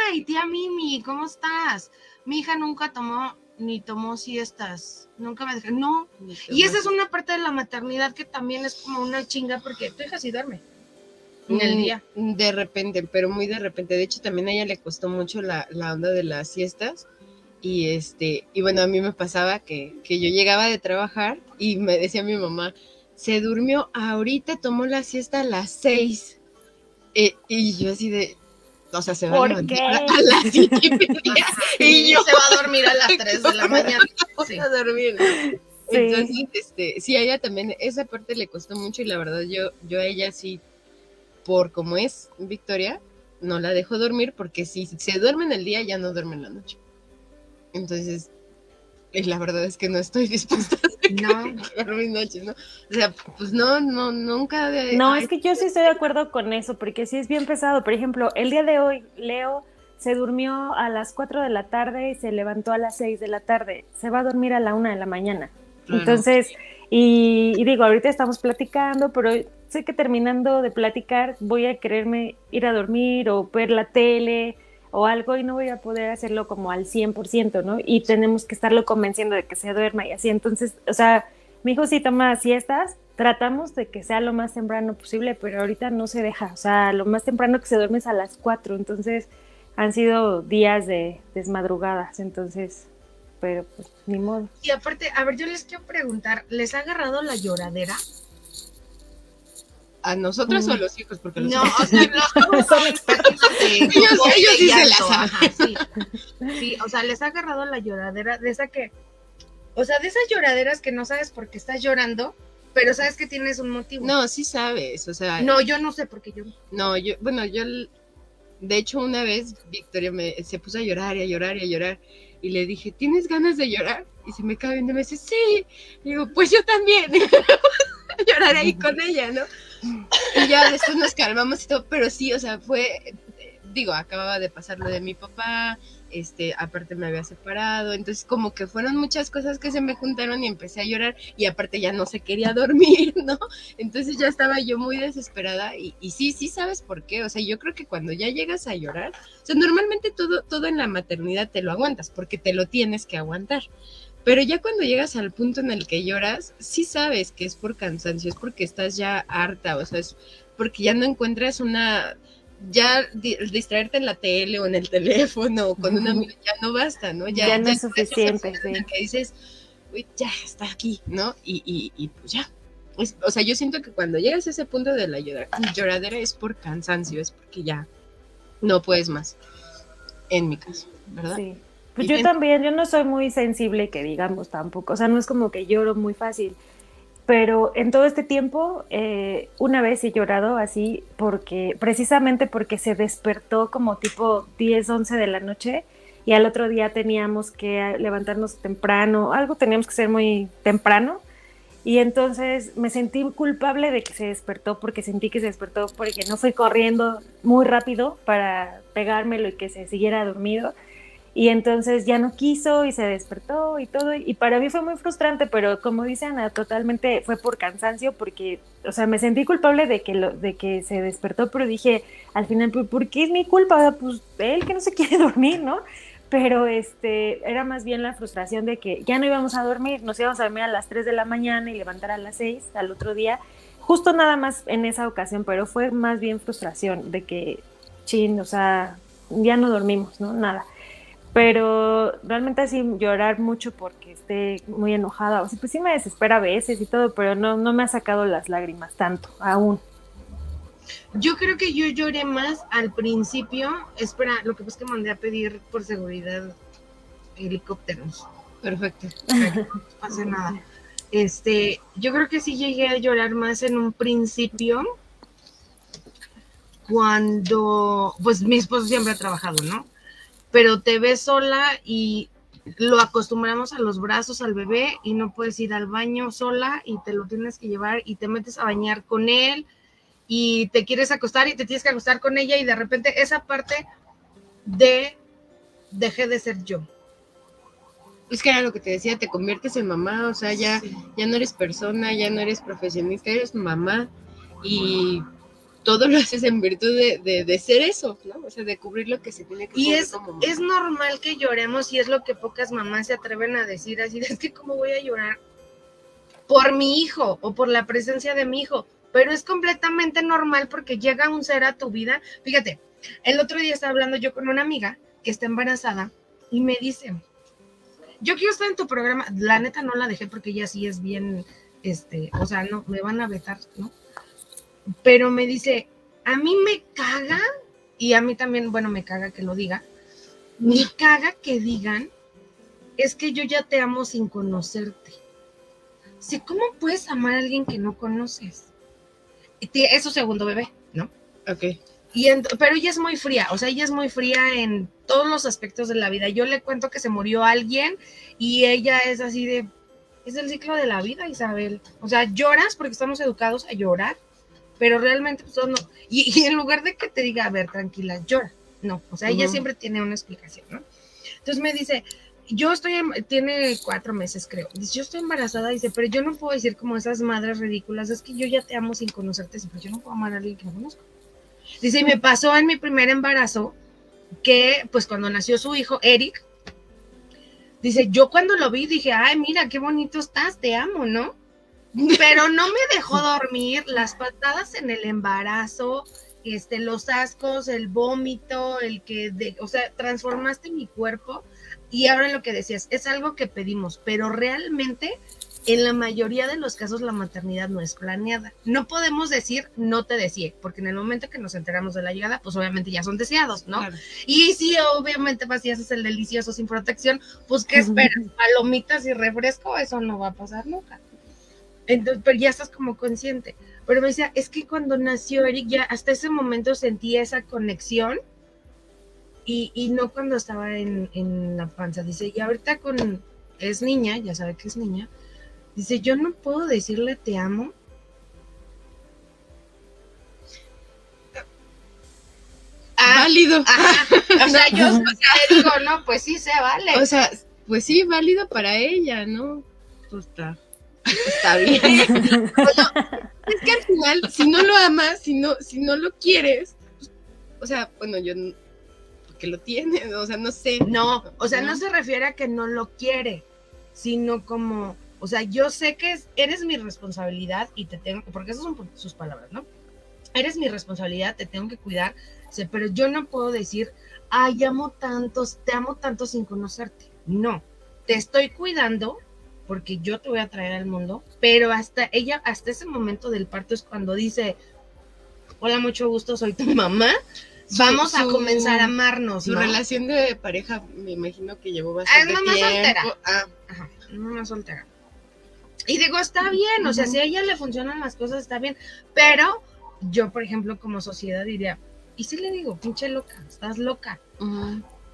ay, tía Mimi, ¿cómo estás? Mi hija nunca tomó ni tomó siestas, nunca me dejó, no. Y esa es una parte de la maternidad que también es como una chinga porque tu hija sí duerme en el Mm, día. De repente, pero muy de repente. De hecho, también a ella le costó mucho la, la onda de las siestas. Y este, y bueno, a mí me pasaba que, que yo llegaba de trabajar y me decía mi mamá, se durmió ahorita, tomó la siesta a las seis. Eh, y yo así de, o sea, se va a ¿Por levantar a las siete y media. Y y yo se va a dormir a las 3 de la mañana. Sí. a dormir. Sí. Entonces, este, sí, a ella también esa parte le costó mucho y la verdad yo, yo a ella sí, por como es Victoria, no la dejo dormir porque si se duerme en el día ya no duerme en la noche. Entonces, eh, la verdad es que no estoy dispuesta a noches, ¿no? O sea, pues no, no, nunca. de- No, es que yo sí estoy de acuerdo con eso, porque sí es bien pesado. Por ejemplo, el día de hoy, Leo se durmió a las 4 de la tarde y se levantó a las 6 de la tarde. Se va a dormir a la 1 de la mañana. Claro. Entonces, y, y digo, ahorita estamos platicando, pero sé que terminando de platicar voy a quererme ir a dormir o ver la tele o algo y no voy a poder hacerlo como al 100%, ¿no? Y tenemos que estarlo convenciendo de que se duerma y así. Entonces, o sea, mi hijo sí toma siestas, tratamos de que sea lo más temprano posible, pero ahorita no se deja. O sea, lo más temprano que se duerme es a las 4, entonces han sido días de desmadrugadas, entonces, pero pues ni modo. Y aparte, a ver, yo les quiero preguntar, ¿les ha agarrado la lloradera? ¿A nosotros o a los hijos? Porque los No, hijos- o sea, los Son expertos. Ellos- ellos sí se la saben. Ajá, sí. Sí, o sea, les ha agarrado la lloradera de esa que, o sea, de esas lloraderas que no sabes por qué estás llorando, pero sabes que tienes un motivo. No, sí sabes, o sea, No, yo no sé por qué yo. No, yo, bueno, yo, de hecho, una vez Victoria me, se puso a llorar y a llorar y a llorar. Y le dije, ¿tienes ganas de llorar? Y se me cae viendo y me dice, sí. Y digo, pues yo también. Llorar ahí con ella, ¿no? Y ya después nos calmamos y todo, pero sí, o sea, fue, digo, acababa de pasar lo de mi papá, este, aparte me había separado, entonces como que fueron muchas cosas que se me juntaron y empecé a llorar y aparte ya no se quería dormir, ¿no? Entonces ya estaba yo muy desesperada y, y sí, sí sabes por qué. O sea, yo creo que cuando ya llegas a llorar, o sea, normalmente todo, todo en la maternidad te lo aguantas porque te lo tienes que aguantar. Pero ya cuando llegas al punto en el que lloras, sí sabes que es por cansancio, es porque estás ya harta, o sea, es porque ya no encuentras una, ya di- distraerte en la tele o en el teléfono o con una amiga ya no basta, ¿no? Ya no es suficiente, sí. que dices, uy, ya está aquí, ¿no? Y, y, y pues ya. Es- o sea, yo siento que cuando llegas a ese punto de la llora- lloradera es por cansancio, es porque ya no puedes más. En mi caso, ¿verdad? Sí. Pues yo también, yo no soy muy sensible, que digamos tampoco, o sea, no es como que lloro muy fácil, pero en todo este tiempo, eh, una vez he llorado así, porque precisamente porque se despertó como tipo 10, 11 de la noche y al otro día teníamos que levantarnos temprano, algo teníamos que hacer muy temprano. Y entonces me sentí culpable de que se despertó porque sentí que se despertó porque no fui corriendo muy rápido para pegármelo y que se siguiera dormido. Y entonces ya no quiso y se despertó y todo. Y para mí fue muy frustrante, pero como dice Ana, totalmente fue por cansancio, porque, o sea, me sentí culpable de que, lo, de que se despertó, pero dije al final, ¿por qué es mi culpa? Pues él que no se quiere dormir, ¿no? Pero este, era más bien la frustración de que ya no íbamos a dormir, nos íbamos a dormir a las 3 de la mañana y levantar a las 6 al otro día, justo nada más en esa ocasión, pero fue más bien frustración de que, chin, o sea, ya no dormimos, ¿no? Nada pero realmente así llorar mucho porque esté muy enojada, o sea, pues sí me desespera a veces y todo, pero no, no me ha sacado las lágrimas tanto, aún. Yo creo que yo lloré más al principio, espera, lo que pasa es que mandé a pedir por seguridad helicópteros. Perfecto. No pasa nada. Este, yo creo que sí llegué a llorar más en un principio cuando, pues mi esposo siempre ha trabajado, ¿no? Pero te ves sola y lo acostumbramos a los brazos al bebé y no puedes ir al baño sola y te lo tienes que llevar y te metes a bañar con él y te quieres acostar y te tienes que acostar con ella y de repente esa parte de dejé de ser yo. Es que era lo que te decía, te conviertes en mamá, o sea, ya, ya no eres persona, ya no eres profesionista, eres mamá y todo lo haces en virtud de, de, ser eso, ¿no? O sea, de cubrir lo que se tiene que y es, es normal que lloremos y es lo que pocas mamás se atreven a decir así, es que cómo voy a llorar por mi hijo o por la presencia de mi hijo, pero es completamente normal porque llega un ser a tu vida. Fíjate, el otro día estaba hablando yo con una amiga que está embarazada y me dice, yo quiero estar en tu programa, la neta no la dejé porque ella sí es bien, este, o sea, no, me van a vetar, ¿no? Pero me dice, a mí me caga, y a mí también, bueno, me caga que lo diga, me caga que digan, es que yo ya te amo sin conocerte. Sí, ¿cómo puedes amar a alguien que no conoces? Es su segundo bebé, ¿no? Ok. Y pero ella es muy fría, o sea, ella es muy fría en todos los aspectos de la vida. Yo le cuento que se murió alguien y ella es así de, es el ciclo de la vida, Isabel. O sea, lloras porque estamos educados a llorar pero realmente pues, no. Y, en lugar de que te diga, a ver, tranquila, llora, no, o sea, ella siempre tiene una explicación, ¿no? Entonces me dice, yo estoy, tiene cuatro meses creo, dice, yo estoy embarazada, dice, pero yo no puedo decir como esas madres ridículas, es que yo ya te amo sin conocerte, pero yo no puedo amar a alguien que no conozco. Dice, y me pasó en mi primer embarazo que, pues cuando nació su hijo, Eric, dice, yo cuando lo vi dije, ay, mira, qué bonito estás, te amo, ¿no? Pero no me dejó dormir, las patadas en el embarazo, este, los ascos, el vómito, el que, de, o sea, transformaste mi cuerpo y ahora lo que decías, es algo que pedimos, pero realmente en la mayoría de los casos la maternidad no es planeada. No podemos decir no te deseé, porque en el momento que nos enteramos de la llegada, pues obviamente ya son deseados, ¿no? Y si obviamente vas y haces el delicioso sin protección, pues ¿qué esperas? Palomitas y refresco, eso no va a pasar nunca. Entonces, pero ya estás como consciente. Pero me decía, es que cuando nació Eric, ya hasta ese momento sentía esa conexión y, y no cuando estaba en, en, la panza. Dice, y ahorita con, es niña, ya sabe que es niña, dice, yo no puedo decirle te amo. Ah, válido. O sea, yo digo, no, pues sí se vale. O sea, pues sí, válido para ella, ¿no? Pues está está bien. es que al final, si no lo amas, si no, si no lo quieres, pues, o sea, bueno, yo porque lo tiene, o sea, no sé. No, o sea, no se refiere a que no lo quiere, sino como, o sea, yo sé que eres mi responsabilidad y te tengo, porque esas son sus palabras, ¿no? Eres mi responsabilidad, te tengo que cuidar, pero yo no puedo decir, ay, amo tantos, te amo tanto sin conocerte. No, te estoy cuidando porque yo te voy a traer al mundo, pero hasta ella, hasta ese momento del parto es cuando dice, hola, mucho gusto, soy tu mamá, vamos a comenzar a amarnos. Su relación de pareja, me imagino que llevó ah, bastante es mamá Soltera. Ah. Ajá, mamá soltera. Y digo, está bien, o sea, si a ella le funcionan las cosas, está bien, pero yo, por ejemplo, como sociedad diría, y si le digo, pinche loca, estás loca.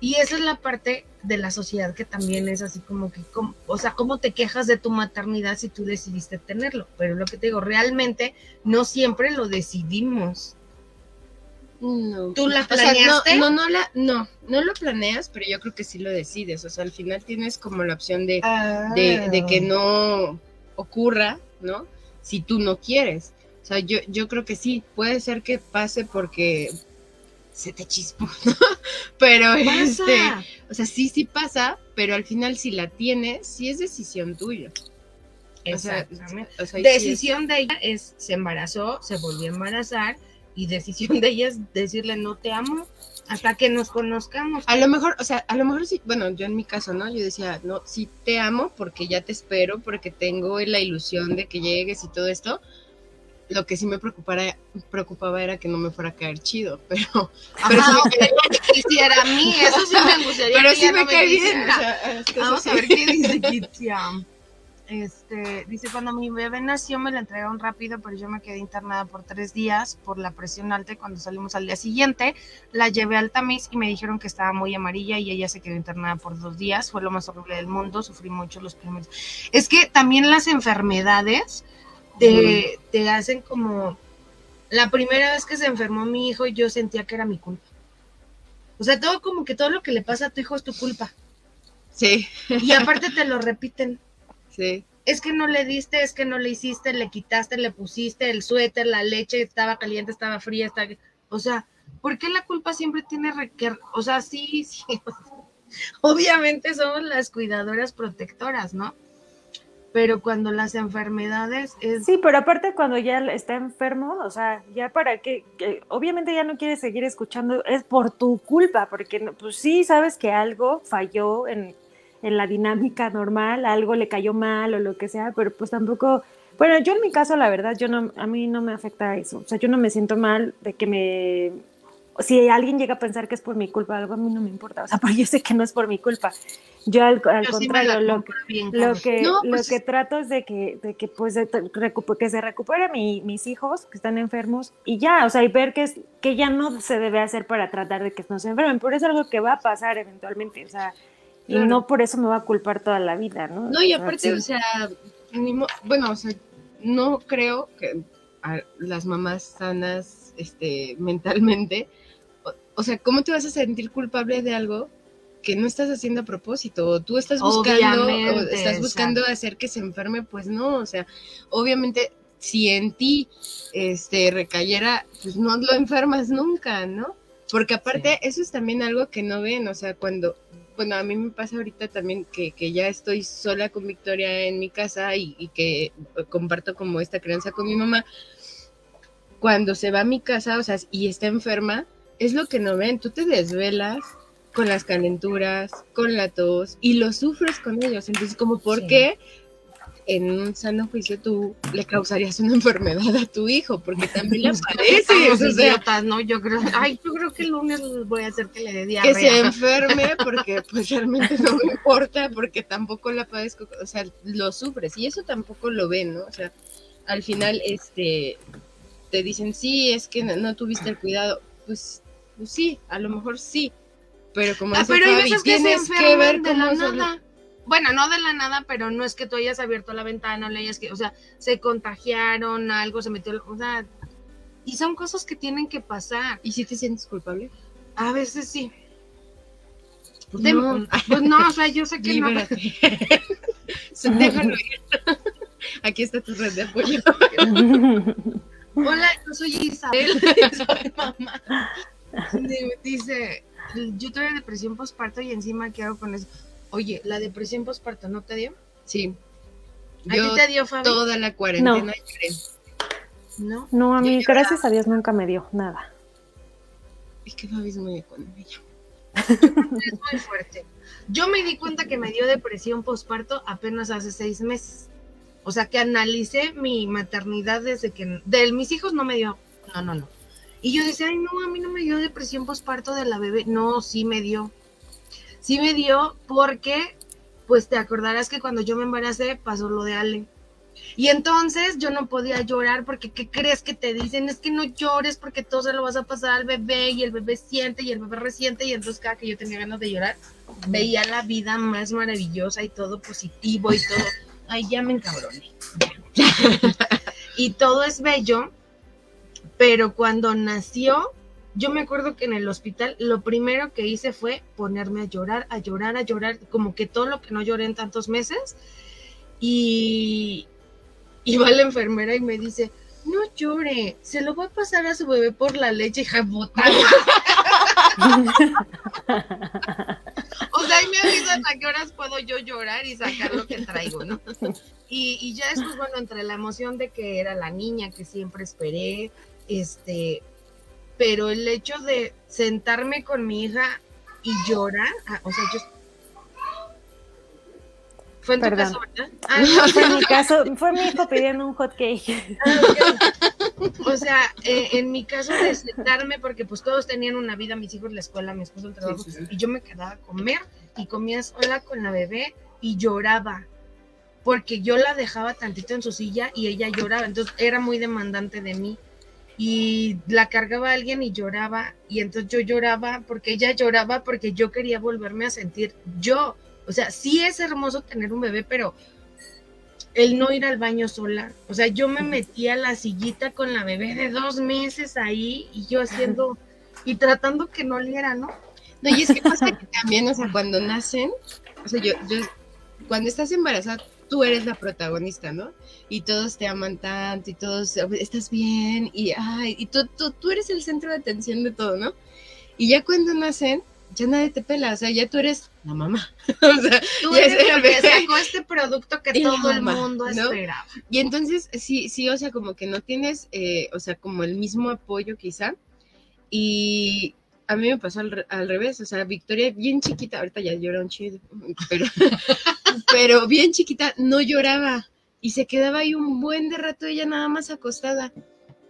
Y esa es la parte de la sociedad que también es así como que, o sea, ¿cómo te quejas de tu maternidad si tú decidiste tenerlo? Pero lo que te digo, realmente no siempre lo decidimos. No. ¿Tú la O sea, planeaste? no, no, no, la, no, no lo planeas, pero yo creo que sí lo decides. O sea, al final tienes como la opción de, de, de que no ocurra, ¿no? Si tú no quieres. O sea, yo, yo creo que sí, puede ser que pase porque se te chispó, ¿no? Pero este, Pasa. o sea, sí, sí pasa, pero al final si la tienes, sí es decisión tuya. Exactamente. o sea, y sí es- Decisión de ella es, se embarazó, se volvió a embarazar y decisión de ella es decirle no te amo hasta que nos conozcamos. A lo mejor, o sea, a lo mejor sí, bueno, yo en mi caso, ¿no? Yo decía, no, sí te amo porque ya te espero, porque tengo la ilusión de que llegues y todo esto. Lo que sí me preocupara, preocupaba era que no me fuera a caer chido, pero, pero sí Ajá, me quisiera a mí, eso sí me gustaría. pero sí me no cae bien. quisiera. o sea, es que Vamos a ver qué dice Kitia. Este, dice, cuando mi bebé nació me la entregaron rápido, pero yo me quedé internada por tres días por la presión alta y cuando salimos al día siguiente la llevé al tamiz y me dijeron que estaba muy amarilla y ella se quedó internada por dos días. Fue lo más horrible del mundo, sufrí mucho los primeros. Es que también las enfermedades te, te hacen como... La primera vez que se enfermó mi hijo yo sentía que era mi culpa. O sea, todo como que todo lo que le pasa a tu hijo es tu culpa. Sí, Y aparte te lo repiten. sí. Es que no le diste, es que no le hiciste, le quitaste, le pusiste el suéter, la leche estaba caliente, estaba fría, estaba... O sea, ¿por qué la culpa siempre tiene que... O sea, sí, sí. Obviamente somos las cuidadoras protectoras, ¿no? Pero cuando las enfermedades es... Sí, pero aparte cuando ya está enfermo, o sea, ya para qué, que obviamente ya no quieres seguir escuchando, es por tu culpa, porque pues sí sabes que algo falló en, en la dinámica normal, algo le cayó mal o lo que sea, pero pues tampoco, bueno, yo en mi caso la verdad, yo no, a mí no me afecta eso, o sea, yo no me siento mal de que me, si alguien llega a pensar que es por mi culpa algo, a mí no me importa, o sea, porque yo sé que no es por mi culpa, yo al, al Yo sí me contrario, lo bien, que, No, lo pues que trato es de que, de que pues de que se recuperen mi- mis hijos que están enfermos y ya, o sea, y ver que es que ya no se debe hacer para tratar de que no se enfermen, por eso es algo que va a pasar eventualmente, o sea, Claro. y no por eso me va a culpar toda la vida, ¿no? No, y aparte, sí. o sea, ni mo- bueno, o sea, no creo que a las mamás sanas, este, mentalmente, o, sea, ¿cómo te vas a sentir culpable de algo que no estás haciendo a propósito? O tú estás buscando, o estás buscando hacer que se enferme, pues no, o sea, obviamente, si en ti, este, recayera, pues no lo enfermas nunca, ¿no? Porque aparte, eso es también algo que no ven, o sea, cuando, bueno, a mí me pasa ahorita también que, que ya estoy sola con Victoria en mi casa y, y que comparto como esta crianza con mi mamá. Cuando se va a mi casa, o sea, y está enferma, es lo que no ven. Tú te desvelas con las calenturas, con la tos y lo sufres con ellos. Entonces, como, ¿por Sí. qué en un sano juicio tú le causarías una enfermedad a tu hijo? Porque también le Estamos aparece. o sea, idiotas, ¿no? Yo creo, ay, yo creo que el lunes voy a hacer que le dé que diarrea. se enferme porque pues realmente no me importa porque tampoco la padezco, o sea, lo sufres y eso tampoco lo ven, ¿no? O sea, al final este te dicen, "Sí, es que no, no tuviste el cuidado." Pues pues sí, a lo mejor sí. Pero como Ah, dice pero Fabi, que tienes que ver de cómo la nada. Bueno, no de la nada, pero no es que tú hayas abierto la ventana, le hayas que, o sea, se contagiaron, algo se metió, o sea, y son cosas que tienen que pasar. ¿Y si te sientes culpable? A veces sí. Pues De- no. pues no, o sea, yo sé que no. Libérate. Se- Déjalo ir. Aquí está tu red de apoyo. Hola, yo soy Isabel, soy mamá. Dice, yo tuve depresión postparto y encima, ¿qué hago con eso? Oye, la depresión postparto, ¿no te dio? Sí. ¿A Yo ti te dio, Fabi? toda la cuarentena lloré. ¿No? No, a mí, Yo gracias a Dios, nunca me dio nada. Es que Fabi es muy económica. es muy fuerte. Yo me di cuenta que me dio depresión postparto apenas hace seis meses. O sea, que analicé mi maternidad desde que... De mis hijos no me dio... No, no, no. Y yo decía, ay, no, a mí no me dio depresión postparto de la bebé. No, sí me dio. Sí me dio porque, pues te acordarás que cuando yo me embaracé pasó lo de Ale. Y entonces yo no podía llorar porque, ¿qué crees que te dicen? Es que no llores porque todo se lo vas a pasar al bebé y el bebé siente y el bebé resiente y entonces cada que yo tenía ganas de llorar, veía la vida más maravillosa y todo positivo y todo. Ay, ya me encabroné. y todo es bello, pero cuando nació, yo me acuerdo que en el hospital lo primero que hice fue ponerme a llorar, a llorar, a llorar, como que todo lo que no lloré en tantos meses. Y, y va la enfermera y me dice, no llore, se lo va a pasar a su bebé por la leche, hija botada. o sea, ahí me avisa hasta qué horas puedo yo llorar y sacar lo que traigo, ¿no? Y, y ya después, bueno, entre la emoción de que era la niña que siempre esperé, este, pero el hecho de sentarme con mi hija y llorar, ah, o sea, yo... Fue en tu caso, ¿verdad? Ah, No, fue en mi caso, fue mi hijo pidiendo un hot cake. Ah. O sea, eh, en mi caso de sentarme, porque pues todos tenían una vida, mis hijos la escuela, mi esposo el trabajo, y yo me quedaba a comer y comía sola con la bebé y lloraba, porque yo la dejaba tantito en su silla y ella lloraba, entonces era muy demandante de mí. Y la cargaba a alguien y lloraba, y entonces yo lloraba porque ella lloraba porque yo quería volverme a sentir yo. O sea, sí es hermoso tener un bebé, pero el no ir al baño sola. O sea, yo me metía a la sillita con la bebé de dos meses ahí y yo haciendo y tratando que no oliera, ¿no? No, y es que pasa que también, o sea, cuando nacen, o sea, yo, yo, cuando estás embarazada, tú eres la protagonista, ¿no? Y todos te aman tanto y todos, estás bien y, ay, y tú, tú, tú eres el centro de atención de todo, ¿no? Y ya cuando nacen, ya nadie te pela, o sea, ya tú eres la mamá. o sea, Tú eres es el que sacó este producto que todo el mundo ¿no? esperaba. Y entonces, sí, sí, o sea, como que no tienes, eh, o sea, como el mismo apoyo quizá. Y a mí me pasó al, al revés, o sea, Victoria bien chiquita, ahorita ya llora un chido, pero, pero bien chiquita no lloraba y se quedaba ahí un buen de rato ella nada más acostada.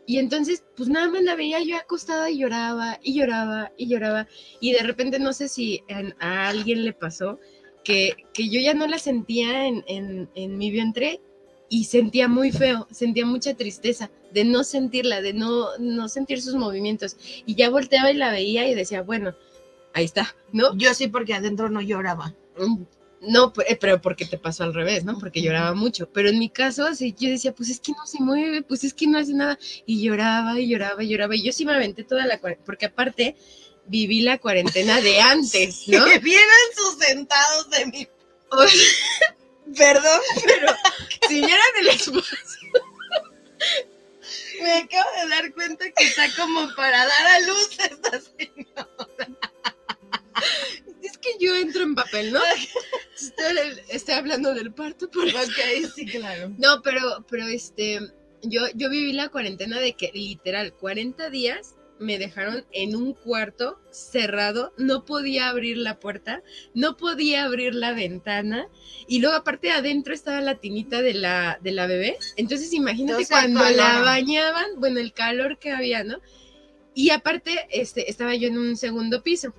Y entonces, pues nada más la veía yo acostada y lloraba y lloraba y lloraba. Y de repente no sé si en- a alguien le pasó que, que yo ya no la sentía en, en, en mi vientre y sentía muy feo, sentía mucha tristeza de no sentirla, de no, no sentir sus movimientos. Y ya volteaba y la veía y decía, bueno, ahí está, ¿no? Yo sí, porque adentro no lloraba. Mm, No, eh, pero porque te pasó al revés, ¿no? Porque lloraba mucho. Pero en mi caso, así yo decía, pues es que no se mueve, pues es que no hace nada. Y lloraba y lloraba y lloraba. Y yo sí me aventé toda la cuarentena, porque aparte viví la cuarentena de antes, ¿no? Que vienen sus sentados de mi... Perdón, pero si vieran el espacio. Me acabo de dar cuenta que está como para dar a luz esta señora. Es que yo entro en papel, ¿no? Estoy, estoy hablando del parto, por Ok, sí, claro. No, pero, pero este, yo, yo viví la cuarentena de que literal 40 días me dejaron en un cuarto cerrado, no podía abrir la puerta, no podía abrir la ventana y luego aparte adentro estaba la tinita de la, de la bebé. Entonces imagínate Entonces, cuando la bañaban, bueno, el calor que había, ¿no? Y aparte, este, estaba yo en un segundo piso.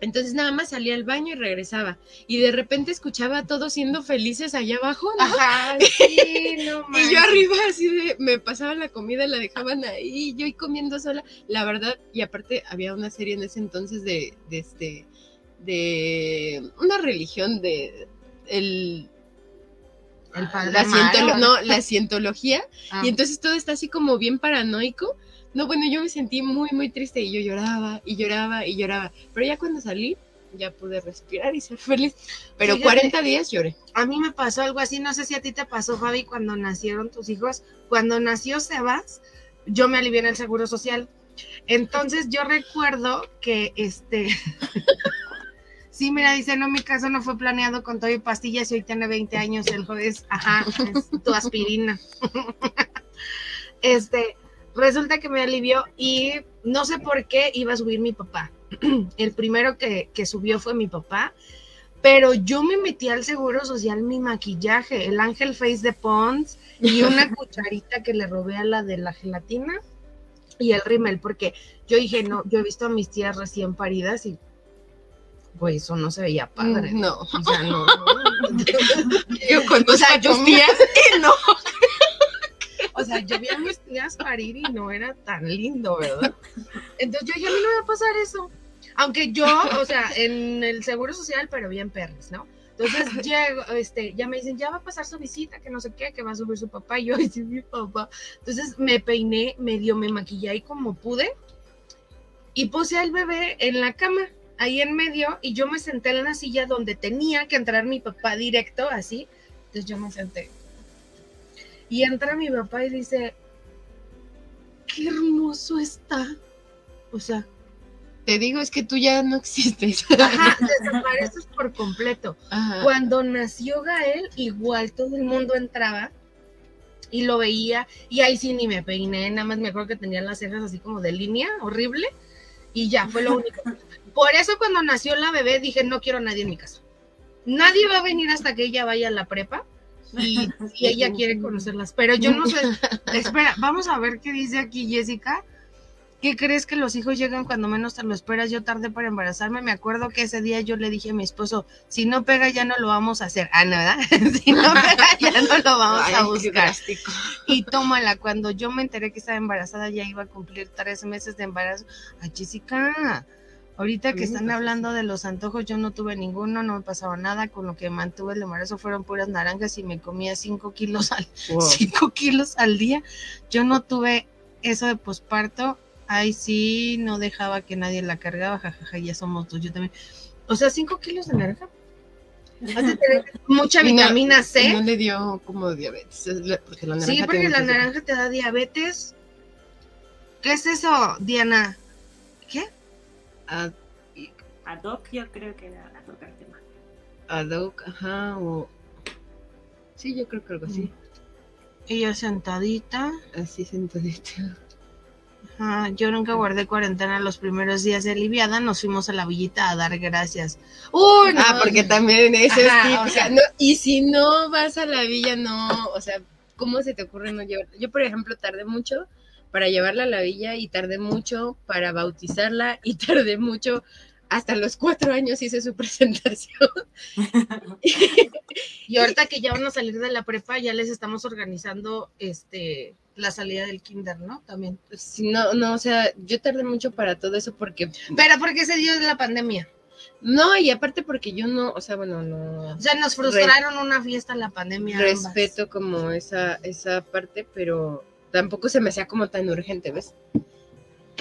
Entonces nada más salía al baño y regresaba. Y de repente escuchaba a todos siendo felices allá abajo, ¿no? Ajá, sí, no Y yo arriba así de, me pasaban la comida, la dejaban ahí, yo y comiendo sola, la verdad, y aparte había una serie en ese entonces de, de este, de una religión de el El padre la, malo. no, la cientología, Ah. y entonces todo está así como bien paranoico. No, bueno, yo me sentí muy, muy triste y yo lloraba y lloraba y lloraba. Pero ya cuando salí, ya pude respirar y ser feliz. Pero Fíjate. 40 días lloré. A mí me pasó algo así, no sé si a ti te pasó, Fabi, cuando nacieron tus hijos. Cuando nació Sebas, yo me alivié en el Seguro Social. Entonces yo recuerdo que este... Sí, mira, dice, no, mi caso no fue planeado con todo y pastillas y hoy tiene 20 años, el jueves, ajá, es tu aspirina. Este, resulta que me alivió y no sé por qué iba a subir mi papá. El primero que, que subió fue mi papá pero yo me metí al seguro social mi maquillaje, el Ángel Face de Pons y una cucharita que le robé a la de la gelatina y el rímel, porque yo dije, no, yo he visto a mis tías recién paridas y pues eso no se veía padre. Mm, No. O sea, no. no. Yo conozco O sea, yo tías y no. O sea, yo vi a mis tías parir y no era tan lindo, ¿verdad? Entonces yo dije, a mí no me va a pasar eso. Aunque yo, o sea, en el seguro social, pero bien perres, ¿no? Entonces llego, este, ya me dicen, ya va a pasar su visita, que no sé qué, que va a subir su papá, y yo, ay, sí, mi papá. Entonces me peiné, medio me maquillé ahí como pude. y puse al bebé en la cama, ahí en medio, y yo me senté en la silla donde tenía que entrar mi papá directo, así. Entonces yo me senté. Y entra mi papá y dice, qué hermoso está. O sea, Te digo, es que tú ya no existes. ajá, desapareces por completo. Ajá. Cuando nació Gael, igual todo el mundo entraba y lo veía, y ahí sí ni me peiné, nada más me acuerdo que tenían las cejas así como de línea, horrible, y ya, fue lo único. Por eso cuando nació la bebé dije, no quiero a nadie en mi casa. Nadie va a venir hasta que ella vaya a la prepa y, y ella quiere conocerlas, pero yo no sé, espera, vamos a ver qué dice aquí Jessica. ¿Qué crees que los hijos llegan cuando menos te lo esperas? Yo tardé para embarazarme. Me acuerdo que ese día yo le dije a mi esposo, si no pega ya no lo vamos a hacer. Ah, ¿no, ¿verdad? si no pega ya no lo vamos Ay, a buscar. Y tómala, cuando yo me enteré que estaba embarazada, ya iba a cumplir tres meses de embarazo. Ay, Jessica, ahorita que están pasó hablando de los antojos, yo no tuve ninguno, no me pasaba nada. Con lo que mantuve el embarazo fueron puras naranjas y me comía cinco kilos al, Wow. cinco kilos al día. Yo no tuve eso de posparto. Ay, sí, no dejaba que nadie la cargaba, jajaja, ya somos dos, yo también. O sea, cinco kilos de naranja. Mucha no- vitamina C. No le dio como diabetes. Porque la naranja Sí, porque la naranja te da diabetes. ¿Qué es eso, Diana? ¿Qué? Ah, Ad hoc, yo creo que era ad hoc al tema. Adoc, ajá, o... Sí, yo creo que algo así. Ella sentadita. Así sentadita. Ajá, yo nunca guardé cuarentena los primeros días de aliviada. Nos fuimos a la villita a dar gracias. Uy, no. Ah, porque también eso es Ajá, típica. o sea- No, y si no vas a la villa, no, o sea, ¿cómo se te ocurre no llevar? Yo, por ejemplo, tardé mucho para llevarla a la villa y tardé mucho para bautizarla y tardé mucho, hasta los cuatro años hice su presentación. Y ahorita que ya van a salir de la prepa, ya les estamos organizando este la salida del kinder, ¿no? También. Si no, no, o sea, yo tardé mucho para todo eso porque, Pero porque se dio la pandemia. no, y aparte porque yo no, o sea, bueno, no O sea, nos frustraron una fiesta en la pandemia. ambas. respeto como esa, esa parte, pero tampoco se me hacía como tan urgente, ¿ves?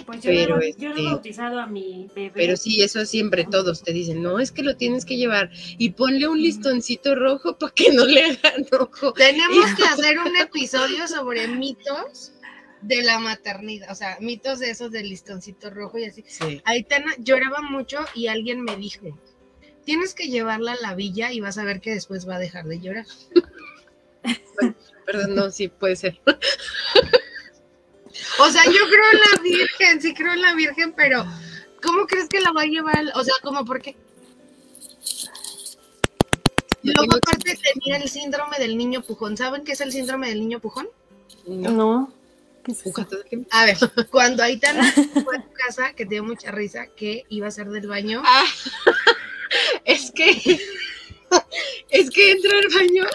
Pues yo, Pero, no, yo no he este, bautizado a mi bebé. Pero sí, eso siempre todos te dicen, no, es que lo tienes que llevar y ponle un listoncito rojo para que no le hagan ojo. Tenemos que hacer un episodio sobre mitos de la maternidad, o sea, mitos de esos del listoncito rojo y así. Sí. Aitana lloraba mucho y alguien me dijo, tienes que llevarla a la villa y vas a ver que después va a dejar de llorar. Perdón, no, sí, puede ser. O sea, yo creo en la Virgen, sí creo en la Virgen, pero ¿cómo crees que la va a llevar? O sea, ¿cómo por qué? Luego aparte tenía el síndrome del niño pujón. ¿Saben qué es el síndrome del niño pujón? No. A ver, cuando Aitana fue a tu casa, que te dio mucha risa, que iba a ser del baño. Ah, es que, es que entra al baño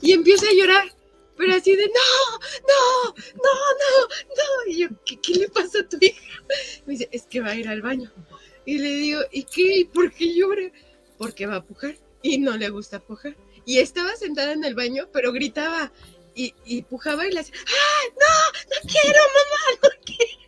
y empieza a llorar, pero así de, no, no, no, no, no. Y yo, ¿qué, qué le pasa a tu hija? Me dice, es que va a ir al baño. Y le digo, ¿y qué? ¿Y por qué llora? Porque va a pujar y no le gusta pujar. Y estaba sentada en el baño, pero gritaba y, y pujaba y le hacía, ¡ah, no, no quiero, mamá, no quiero!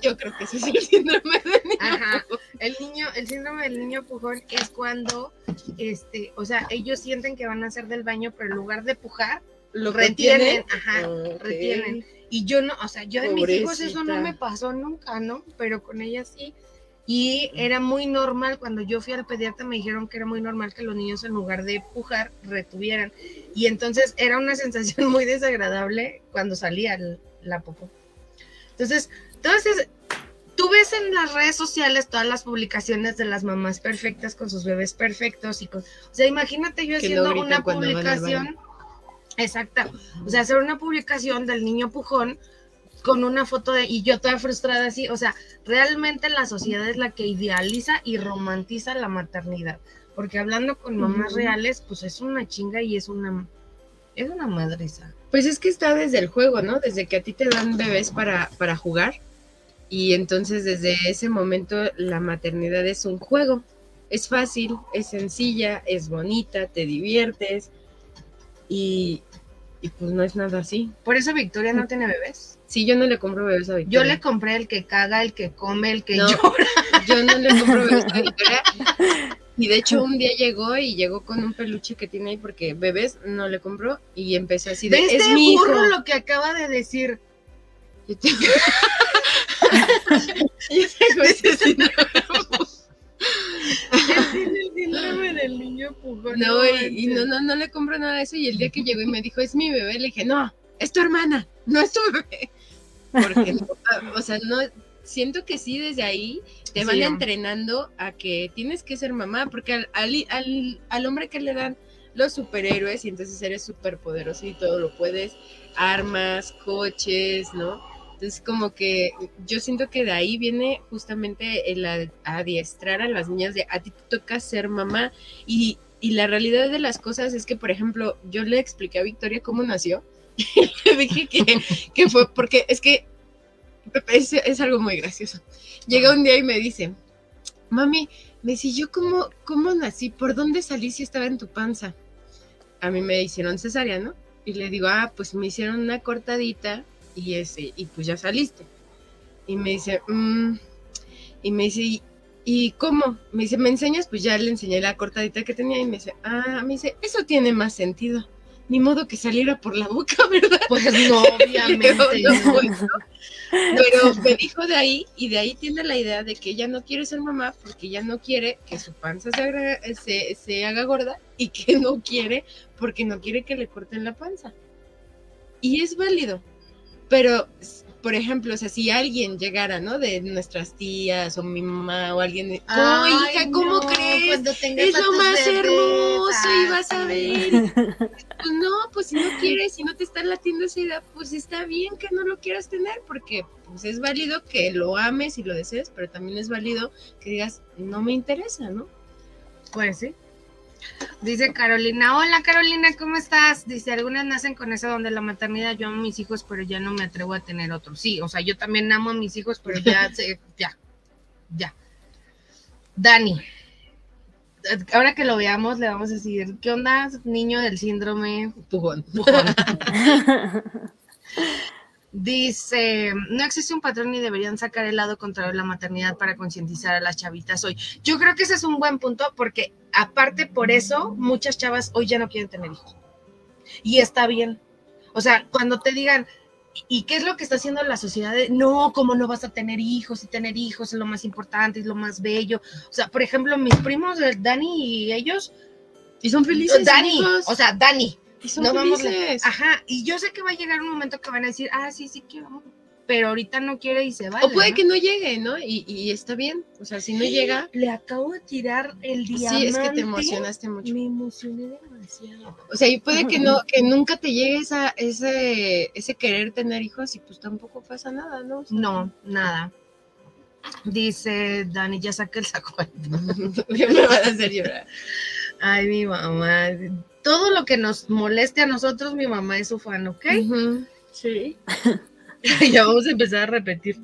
Yo creo que ese es el síndrome de niño Ajá. El niño, el síndrome del niño pujón es cuando, este, o sea, ellos sienten que van a hacer del baño, pero en lugar de pujar, lo retienen, contiene. ajá, Ok. retienen. Y yo no, o sea, yo de mis hijos eso no me pasó nunca, ¿no? Pero con ella sí. Y era muy normal, cuando yo fui al pediatra me dijeron que era muy normal que los niños en lugar de pujar retuvieran. Y entonces era una sensación muy desagradable cuando salía el- la popó. Entonces, entonces, tú ves en las redes sociales todas las publicaciones de las mamás perfectas con sus bebés perfectos y con, o sea, imagínate yo haciendo una publicación, exacta, o sea, hacer una publicación del niño pujón con una foto de, y yo toda frustrada así, o sea, realmente la sociedad es la que idealiza y romantiza la maternidad, porque hablando con mamás reales, pues es una chinga y es una, es una madriza. Pues es que está desde el juego, ¿no? Desde que a ti te dan bebés para, para jugar. Y entonces desde ese momento la maternidad es un juego. Es fácil, es sencilla, es bonita, te diviertes. Y, Y pues no es nada así. Por eso Victoria no tiene bebés. Sí, yo no le compro bebés a Victoria. Yo le compré el que caga, el que come, el que No. llora. Yo no le compro bebés a Victoria. Y de hecho un día llegó y llegó con un peluche que tiene ahí porque bebés no le compró y empezó así de, ¿De es este mi hijo. burro lo que acaba de decir? Yo tengo- el síndrome del niño pujón. No, y, y no, no, no le compro nada de eso. Y el día que llegó y me dijo, es mi bebé, le dije, no, es tu hermana, no es tu bebé. Porque, no, o sea, no, siento que sí, desde ahí te van Sí. entrenando a que tienes que ser mamá, porque al, al, al- al hombre que le dan los superhéroes y entonces eres súper poderoso y todo lo puedes, armas, coches, ¿no? Entonces como que yo siento que de ahí viene justamente el adiestrar a las niñas de a ti te toca ser mamá y, y la realidad de las cosas es que, por ejemplo, yo le expliqué a Victoria cómo nació y le dije que, que fue porque es que es, es algo muy gracioso. Llega un día y me dice, mami, me dice, ¿yo cómo, cómo nací? ¿Por dónde salí si estaba en tu panza? A mí me hicieron cesárea, ¿no? Y le digo, ah, pues me hicieron una cortadita y ese, y pues ya saliste. Y me dice, "Mm", y me dice, ¿y, y cómo? Me dice, ¿me enseñas? Pues ya le enseñé la cortadita que tenía y me dice, ah, me dice, eso tiene más sentido. Ni modo que saliera por la boca, ¿verdad? Pues no, obviamente. Pero, no, no. ¿no? Pero me dijo de ahí y de ahí tiene la idea de que ella no quiere ser mamá porque ella no quiere que su panza se, haga- se, se haga gorda y que no quiere porque no quiere que le corten la panza. Y es válido. Pero, por ejemplo, o sea, si alguien llegara, ¿no? De nuestras tías o mi mamá o alguien de, ¡Oh, Ay, hija, ¿cómo no, crees? cuando tengas Es lo más bebés, hermoso y vas a ver. Pues no, pues si no quieres, si no te está latiendo esa idea, pues está bien que no lo quieras tener, porque pues es válido que lo ames y lo desees, pero también es válido que digas, no me interesa, ¿no? Pues sí. Dice Carolina, hola Carolina, ¿cómo estás? Dice, algunas nacen con eso donde la maternidad, yo amo a mis hijos, pero ya no me atrevo a tener otros. Sí, o sea, yo también amo a mis hijos, pero ya, se- ya, ya. Dani, ahora que lo veamos, le vamos a decir, ¿qué onda, niño del síndrome Pujón. Pujón? Dice, no existe un patrón ni deberían sacar el lado contrario de la maternidad para concientizar a las chavitas hoy. Yo creo que ese es un buen punto porque aparte por eso muchas chavas hoy ya no quieren tener hijos. Y está bien. O sea, cuando te digan, ¿y qué es lo que está haciendo la sociedad? No, ¿cómo no vas a tener hijos? Y tener hijos es lo más importante, es lo más bello. O sea, por ejemplo, mis primos, eh, Dani y ellos, Y son felices. Dani, hijos. o sea, Dani, y son no vamos felices. Ajá, y yo sé que va a llegar un momento que van a decir, ah, sí, sí quiero, pero ahorita no quiere y se va. o puede que no llegue, ¿no? Y, y está bien. O sea, si no llega, Le acabo de tirar el diamante. sí, es que te emocionaste mucho. Me emocioné demasiado. O sea, y puede que no, que nunca te llegue esa, ese, ese querer tener hijos y pues tampoco pasa nada, ¿no? O sea, No, nada. Dice Dani, ya saqué el saco. me van a hacer llorar. Ay, mi mamá. Todo lo que nos moleste a nosotros, mi mamá es su fan, ¿ok? Sí. ya vamos a empezar a repetir.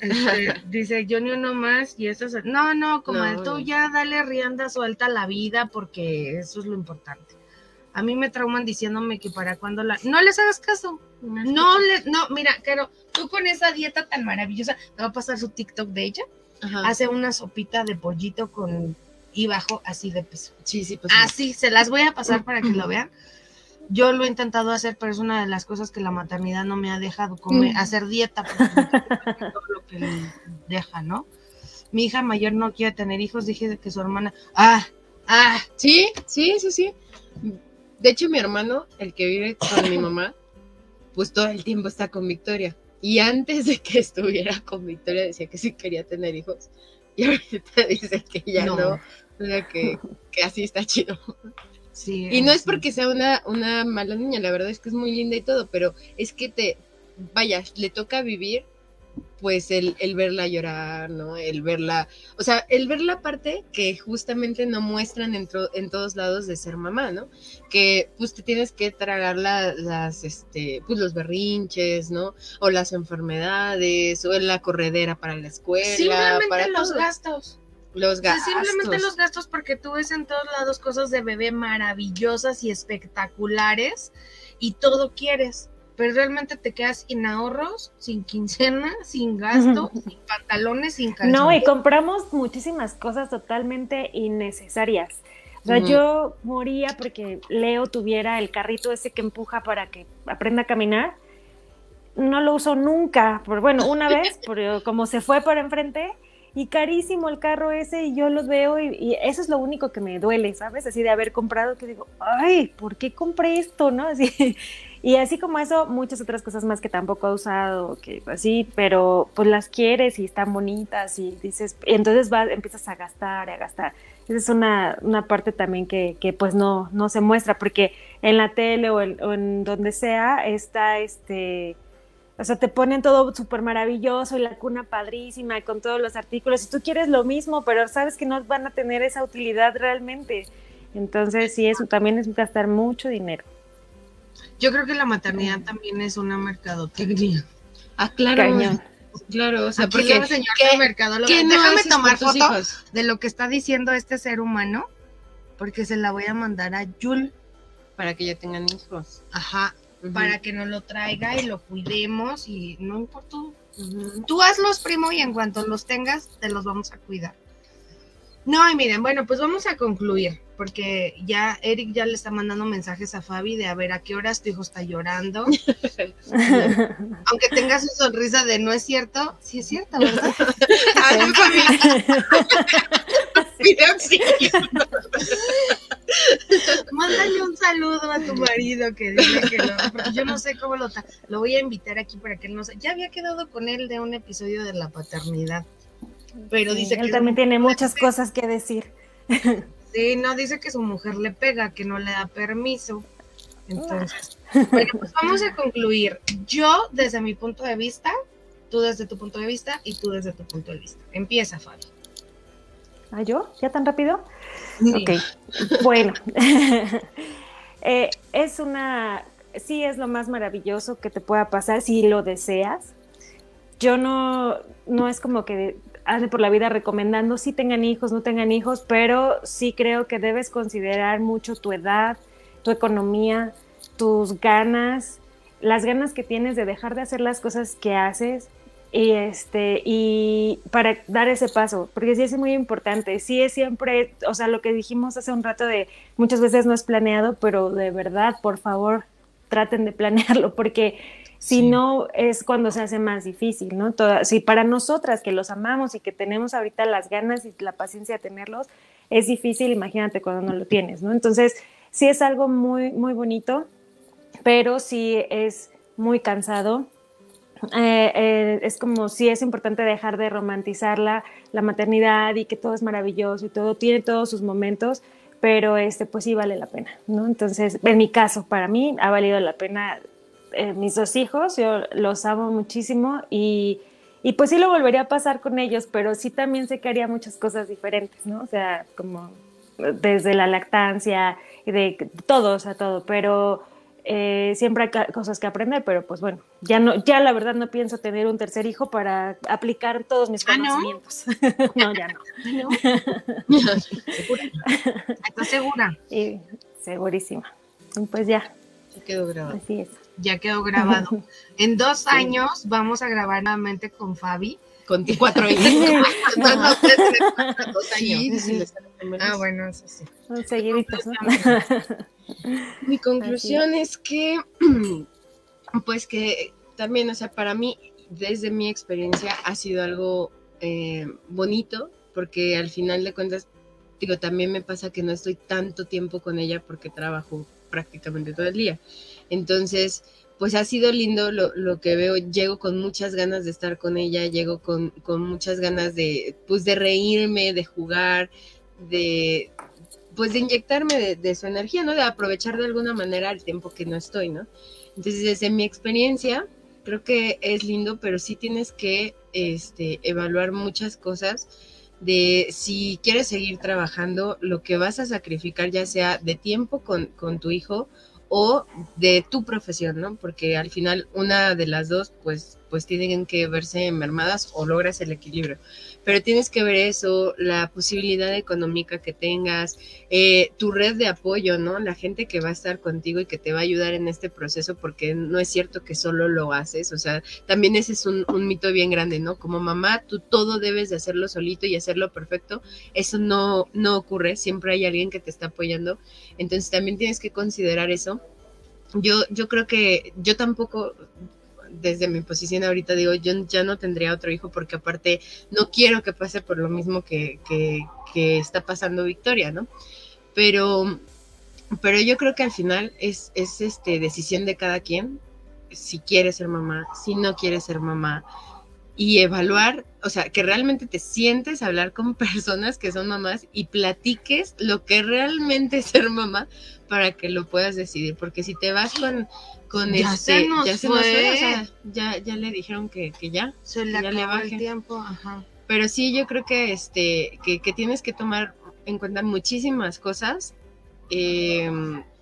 Este, dice, yo ni uno más y eso es... No, no, como No. tú ya dale rienda suelta a la vida porque eso es lo importante. A mí me trauman diciéndome que para cuando la... No les hagas caso. No, le... no, mira, Caro, tú con esa dieta tan maravillosa, te va a pasar su TikTok de ella. Ajá. Hace una sopita de pollito con y bajo así de peso. Sí, sí, pues. Así, se las voy a pasar para que lo vean. Yo lo he intentado hacer, pero es una de las cosas que la maternidad no me ha dejado comer, Mm. hacer dieta, porque todo lo que deja, ¿no? Mi hija mayor no quiere tener hijos, dije que su hermana, ah, ah, Sí, sí, sí, sí. De hecho, mi hermano, el que vive con mi mamá, pues todo el tiempo está con Victoria. Y antes de que estuviera con Victoria decía que sí quería tener hijos. Y ahorita dice que ya no. No. O sea, que, que así está chido. sí. Y no es porque sea una, una mala niña, la verdad es que es muy linda y todo, pero es que te, vaya, le toca vivir pues el, el verla llorar, ¿no? El verla, o sea, el ver la parte que justamente no muestran en, tro- en todos lados de ser mamá, ¿no? Que pues te tienes que tragar la- las, este, pues los berrinches, ¿no? O las enfermedades, o la corredera para la escuela, Simplemente para los todo. gastos. Los gastos. simplemente los gastos porque tú ves en todos lados cosas de bebé maravillosas y espectaculares y todo quieres, pero realmente te quedas sin ahorros, sin quincena, sin gasto, sin pantalones, sin calzones. No, y compramos muchísimas cosas totalmente innecesarias. O sea, Ujú. yo moría porque Leo tuviera el carrito ese que empuja para que aprenda a caminar. No lo uso nunca, por, bueno, una vez, pero como se fue por enfrente, y carísimo el carro ese, y yo los veo, y, eso es lo único que me duele, ¿sabes? Así de haber comprado, que digo, ay, ¿por qué compré esto, no? Y así como eso, muchas otras cosas más que tampoco he usado, que así, pero pues las quieres y están bonitas, y dices, entonces vas, empiezas a gastar, a gastar. Esa es una, una parte también que, que pues no, no se muestra, porque en la tele o en donde sea está este o sea, te ponen todo súper maravilloso y la cuna padrísima y con todos los artículos. Y tú quieres lo mismo, pero sabes que no van a tener esa utilidad realmente. Entonces, sí, eso también es gastar mucho dinero. Yo creo que la maternidad también es una mercadotecnia. Ah, claro. Cañón. Claro, o sea, Aquí porque la señora ¿qué- de mercadóloga. ¿qué no Déjame tomar foto hijos? de lo que está diciendo este ser humano, porque se la voy a mandar a Yul, para que ya tengan hijos. ajá, Para que nos lo traiga y lo cuidemos y no importa. Tú hazlos, primo, y en cuanto los tengas, te los vamos a cuidar. No, y miren, bueno, pues vamos a concluir, porque ya Eric ya le está mandando mensajes a Fabi de a ver a qué horas tu hijo está llorando. Aunque tenga su sonrisa de no es cierto, sí es cierto, ¿verdad? Fabi. Mándale un saludo a tu marido que dile que lo. Porque yo no sé cómo lo. Lo voy a invitar aquí para que él no se. Ya había quedado con él de un episodio de la paternidad. Pero dice él que. también tiene muchas cosas que decir. Sí, no, dice que su mujer le pega, que no le da permiso. Entonces, bueno, pues vamos a concluir. Yo, desde mi punto de vista, tú desde tu punto de vista y tú desde tu punto de vista. Empieza, Fabi. ¿Ah, yo? ¿Ya tan rápido? Sí. Ok, bueno, Eh, es una, sí es lo más maravilloso que te pueda pasar si lo deseas. Yo no, no es como que ande por la vida recomendando si tengan hijos, no tengan hijos, pero sí creo que debes considerar mucho tu edad, tu economía, tus ganas, las ganas que tienes de dejar de hacer las cosas que haces y este y para dar ese paso porque sí es muy importante sí es siempre o sea lo que dijimos hace un rato de muchas veces no es planeado pero de verdad por favor traten de planearlo porque si Sí. no es cuando se hace más difícil no Toda- si para nosotras que los amamos y que tenemos ahorita las ganas y la paciencia de tenerlos es difícil imagínate cuando no lo tienes no entonces sí es algo muy muy bonito pero sí es muy cansado eh, eh, es como si es importante dejar de romantizar la, la maternidad y que todo es maravilloso y todo tiene todos sus momentos, pero este pues sí vale la pena, ¿no? Entonces, en mi caso, para mí ha valido la pena eh, mis dos hijos, yo los amo muchísimo y, y pues sí lo volvería a pasar con ellos, pero sí también sé que haría muchas cosas diferentes, ¿no? O sea, como desde la lactancia de todo, o sea, todo, pero eh, siempre hay cosas que aprender, pero pues bueno, ya no, ya la verdad no pienso tener un tercer hijo para aplicar todos mis ¿Ah, no? conocimientos. no? ya no. ¿Estás segura? Y segurísima. Pues ya, Se quedó grabado. así es. Ya quedó grabado. En dos años vamos a grabar nuevamente con Fabi. Con cuatro hijos. No, no, tres, tres, cuatro, dos Sí, años. sí. Ah, bueno, eso sí. ¿no? Mi conclusión es que, pues que también, o sea, para mí, desde mi experiencia, ha sido algo eh, bonito, porque al final de cuentas, digo, también me pasa que no estoy tanto tiempo con ella porque trabajo prácticamente todo el día. Entonces, pues ha sido lindo lo, lo que veo, llego con muchas ganas de estar con ella, llego con, con muchas ganas de, pues, de reírme, de jugar, de, pues de inyectarme de, su energía, ¿no? De aprovechar de alguna manera el tiempo que no estoy, ¿no? Entonces, desde mi experiencia, creo que es lindo, pero sí tienes que este, evaluar muchas cosas de si quieres seguir trabajando, lo que vas a sacrificar, ya sea de tiempo con, con tu hijo o de tu profesión, ¿no? Porque al final una de las dos, pues pues tienen que verse mermadas o logras el equilibrio. Pero tienes que ver eso, la posibilidad económica que tengas, eh, tu red de apoyo, ¿no? La gente que va a estar contigo y que te va a ayudar en este proceso, porque no es cierto que solo lo haces, o sea, también ese es un, un mito bien grande, ¿no? Como mamá, tú todo debes de hacerlo solito y hacerlo perfecto, eso no, no ocurre, siempre hay alguien que te está apoyando, entonces también tienes que considerar eso. Yo, yo creo que yo tampoco, desde mi posición ahorita digo, yo ya no tendría otro hijo porque aparte no quiero que pase por lo mismo que, que, está pasando Victoria, ¿no? Pero, pero yo creo que al final es, es este, decisión de cada quien si quiere ser mamá, si no quiere ser mamá y evaluar, o sea, que realmente te sientes a hablar con personas que son mamás y platiques lo que realmente es ser mamá para que lo puedas decidir, porque si te vas con, con Ya este, se nos ya se nos fue, o sea, ya, ya le dijeron que, que ya, Se le Ya le el tiempo, ajá. pero sí yo creo que este, que, que tienes que tomar en cuenta muchísimas cosas, eh,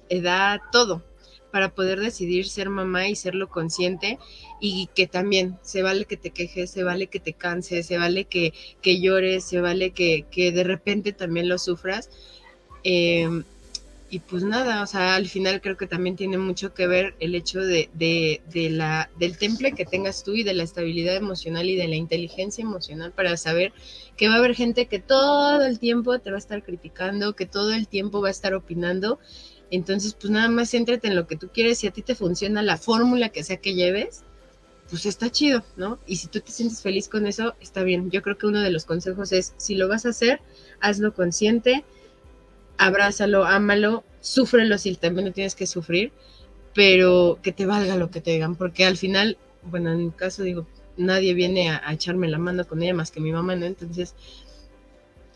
edad, todo, para poder decidir ser mamá y serlo consciente y que también se vale que te quejes, se vale que te canses, se vale que, que llores, se vale que, que de repente también lo sufras. Eh, y pues nada, o sea, al final creo que también tiene mucho que ver el hecho de, de, de la, del temple que tengas tú y de la estabilidad emocional y de la inteligencia emocional para saber que va a haber gente que todo el tiempo te va a estar criticando, que todo el tiempo va a estar opinando. Entonces, pues nada más céntrate en lo que tú quieres. Si a ti te funciona la fórmula que sea que lleves, pues está chido, ¿no? Y si tú te sientes feliz con eso, está bien. Yo creo que uno de los consejos es, si lo vas a hacer, hazlo consciente, abrázalo, ámalo, súfrelo si también lo tienes que sufrir, pero que te valga lo que te digan, porque al final, bueno, en mi caso digo, nadie viene a, a echarme la mano con ella más que mi mamá, ¿no? Entonces,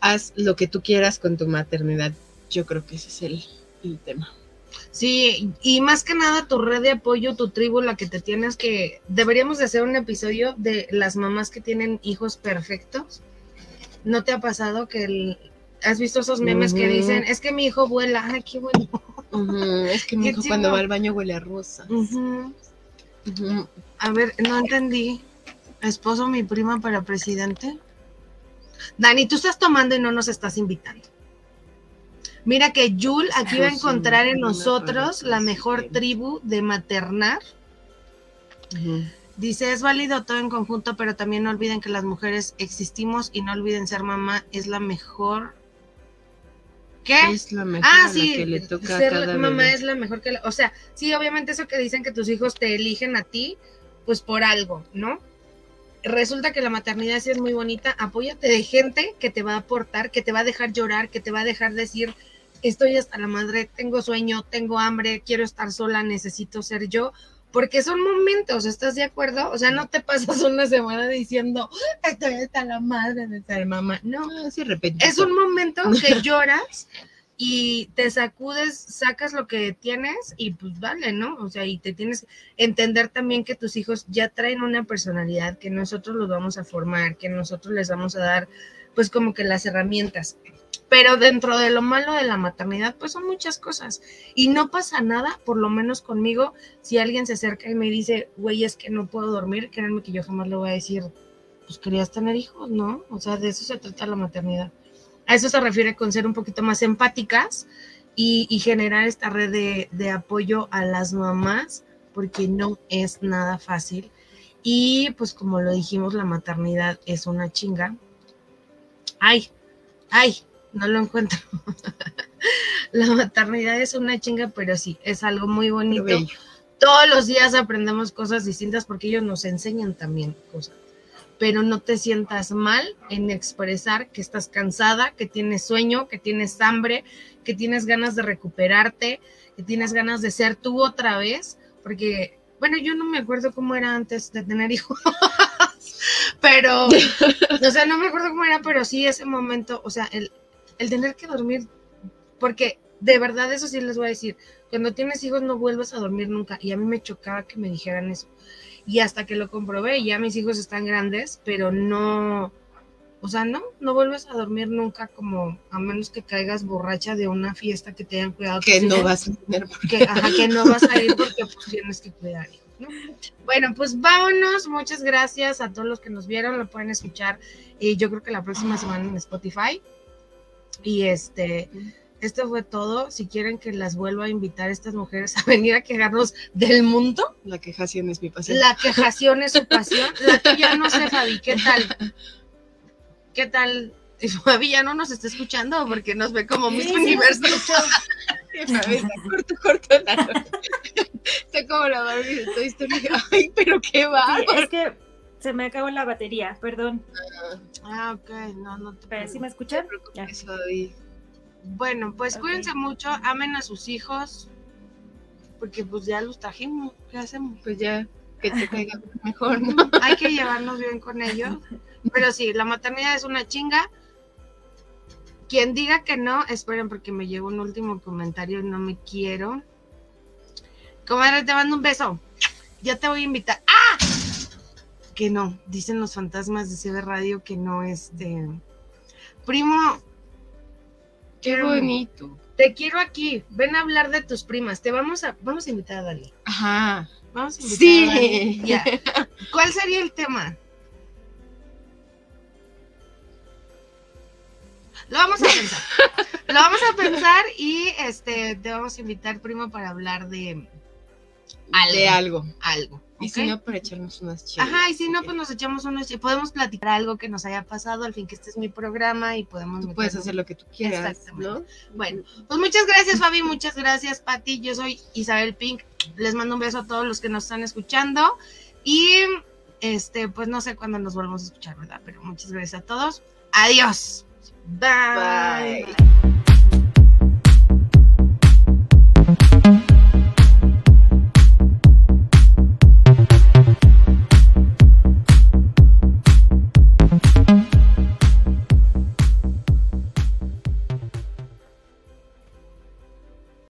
haz lo que tú quieras con tu maternidad. Yo creo que ese es el, el tema. Sí, y más que nada tu red de apoyo, tu tribu, la que te tienes que... Deberíamos de hacer un episodio de las mamás que tienen hijos perfectos. ¿No te ha pasado que el- has visto esos memes que dicen, es que mi hijo vuela, ay, qué bueno? Es que mi hijo cuando va al baño huele a rosa. A ver, no entendí. ¿Esposo mi prima para presidente? Dani, tú estás tomando y no nos estás invitando. Mira que Yul aquí va a encontrar en nosotros la mejor tribu de maternar. Dice, es válido todo en conjunto, pero también no olviden que las mujeres existimos y no olviden ser mamá es la mejor. ¿Qué? Es la mejor Ah, a la sí, que le toca a ser cada mamá bebé. es la mejor que la... O sea, sí, obviamente eso que dicen que tus hijos te eligen a ti, pues por algo, ¿no? Resulta que la maternidad sí es muy bonita, apóyate de gente que te va a aportar, que te va a dejar llorar, que te va a dejar decir, estoy hasta la madre, tengo sueño, tengo hambre, quiero estar sola, necesito ser yo, porque son momentos, ¿estás de acuerdo? O sea, no te pasas una semana diciendo, estoy hasta la madre de ser mamá, no, Ah, sí, es un momento que lloras y te sacudes, sacas lo que tienes y pues vale, ¿no? O sea, y te tienes que entender también que tus hijos ya traen una personalidad, que nosotros los vamos a formar, que nosotros les vamos a dar pues como que las herramientas. Pero dentro de lo malo de la maternidad, pues son muchas cosas. Y no pasa nada, por lo menos conmigo, si alguien se acerca y me dice, güey, es que no puedo dormir, créanme que yo jamás le voy a decir, pues querías tener hijos, ¿no? O sea, de eso se trata la maternidad. A eso se refiere con ser un poquito más empáticas y, generar esta red de, de apoyo a las mamás, porque no es nada fácil. Y pues como lo dijimos, la maternidad es una chinga. Ay, ay, no lo encuentro. la maternidad es una chinga, pero sí, es algo muy bonito todos los días aprendemos cosas distintas porque ellos nos enseñan también cosas. Pero no te sientas mal en expresar que estás cansada, que tienes sueño, que tienes hambre, que tienes ganas de recuperarte, que tienes ganas de ser tú otra vez, porque, bueno, yo no me acuerdo cómo era antes de tener hijos, pero, o sea, no me acuerdo cómo era, pero sí ese momento, o sea, el, el tener que dormir, porque de verdad eso sí les voy a decir, cuando tienes hijos no vuelves a dormir nunca. Y a mí me chocaba que me dijeran eso. Y hasta que lo comprobé, ya mis hijos están grandes, pero no, o sea, no, no vuelves a dormir nunca como a menos que caigas borracha de una fiesta que te hayan cuidado. Que no vas a tener por que, ajá, que no vas a ir porque pues tienes que cuidar. Bueno, pues vámonos. Muchas gracias a todos los que nos vieron. Lo pueden escuchar. Y yo creo que la próxima semana en Spotify. Y este, esto fue todo. Si quieren que las vuelva a invitar estas mujeres a venir a quejarnos del mundo, La quejación es mi pasión. la quejación es su pasión. La tuya no sé, Fabi, ¿qué tal? ¿Qué tal? Y Fabi ya no nos está escuchando porque nos ve como Miss Sí, sí, Universo. Está corto, corto. Está como la Barbie de Toy Story. Ay, pero qué va. Sí, es que se me acabó la batería, perdón. Ah, ok, no, no te Pero ¿sí me preocupes. escuchan? Bueno, pues cuídense mucho, amen a sus hijos, porque pues ya los trajimos, ¿qué hacemos? Pues ya, que te caiga mejor, ¿no? Hay que llevarnos bien con ellos. Pero sí, la maternidad es una chinga. Quien diga que no, esperen porque me llegó un último comentario y no me quiero. Comadre, te mando un beso. Ya te voy a invitar. ¡Ah! Que no, dicen los fantasmas de CB Radio que no, este. Primo, Qué bonito. te quiero aquí. Ven a hablar de tus primas. Te vamos a, vamos a invitar a Dani. Ajá. Vamos a invitar Sí. a Dani. Ya. ¿Cuál sería el tema? Lo vamos a pensar. Lo vamos a pensar y este te vamos a invitar, primo, para hablar de algo. De algo. algo. Y si no, para echarnos unas chelas. Ajá, y si no, pues nos echamos unos, podemos platicar algo que nos haya pasado, al fin que este es mi programa y podemos Tú puedes hacer lo que tú quieras, Exactamente. ¿no? Bueno, pues muchas gracias, Fabi, muchas gracias, Pati. Yo soy Isabel Pink. Les mando un beso a todos los que nos están escuchando. Y este, pues no sé cuándo nos volvemos a escuchar, ¿verdad? Pero muchas gracias a todos. Adiós. Bye. Bye.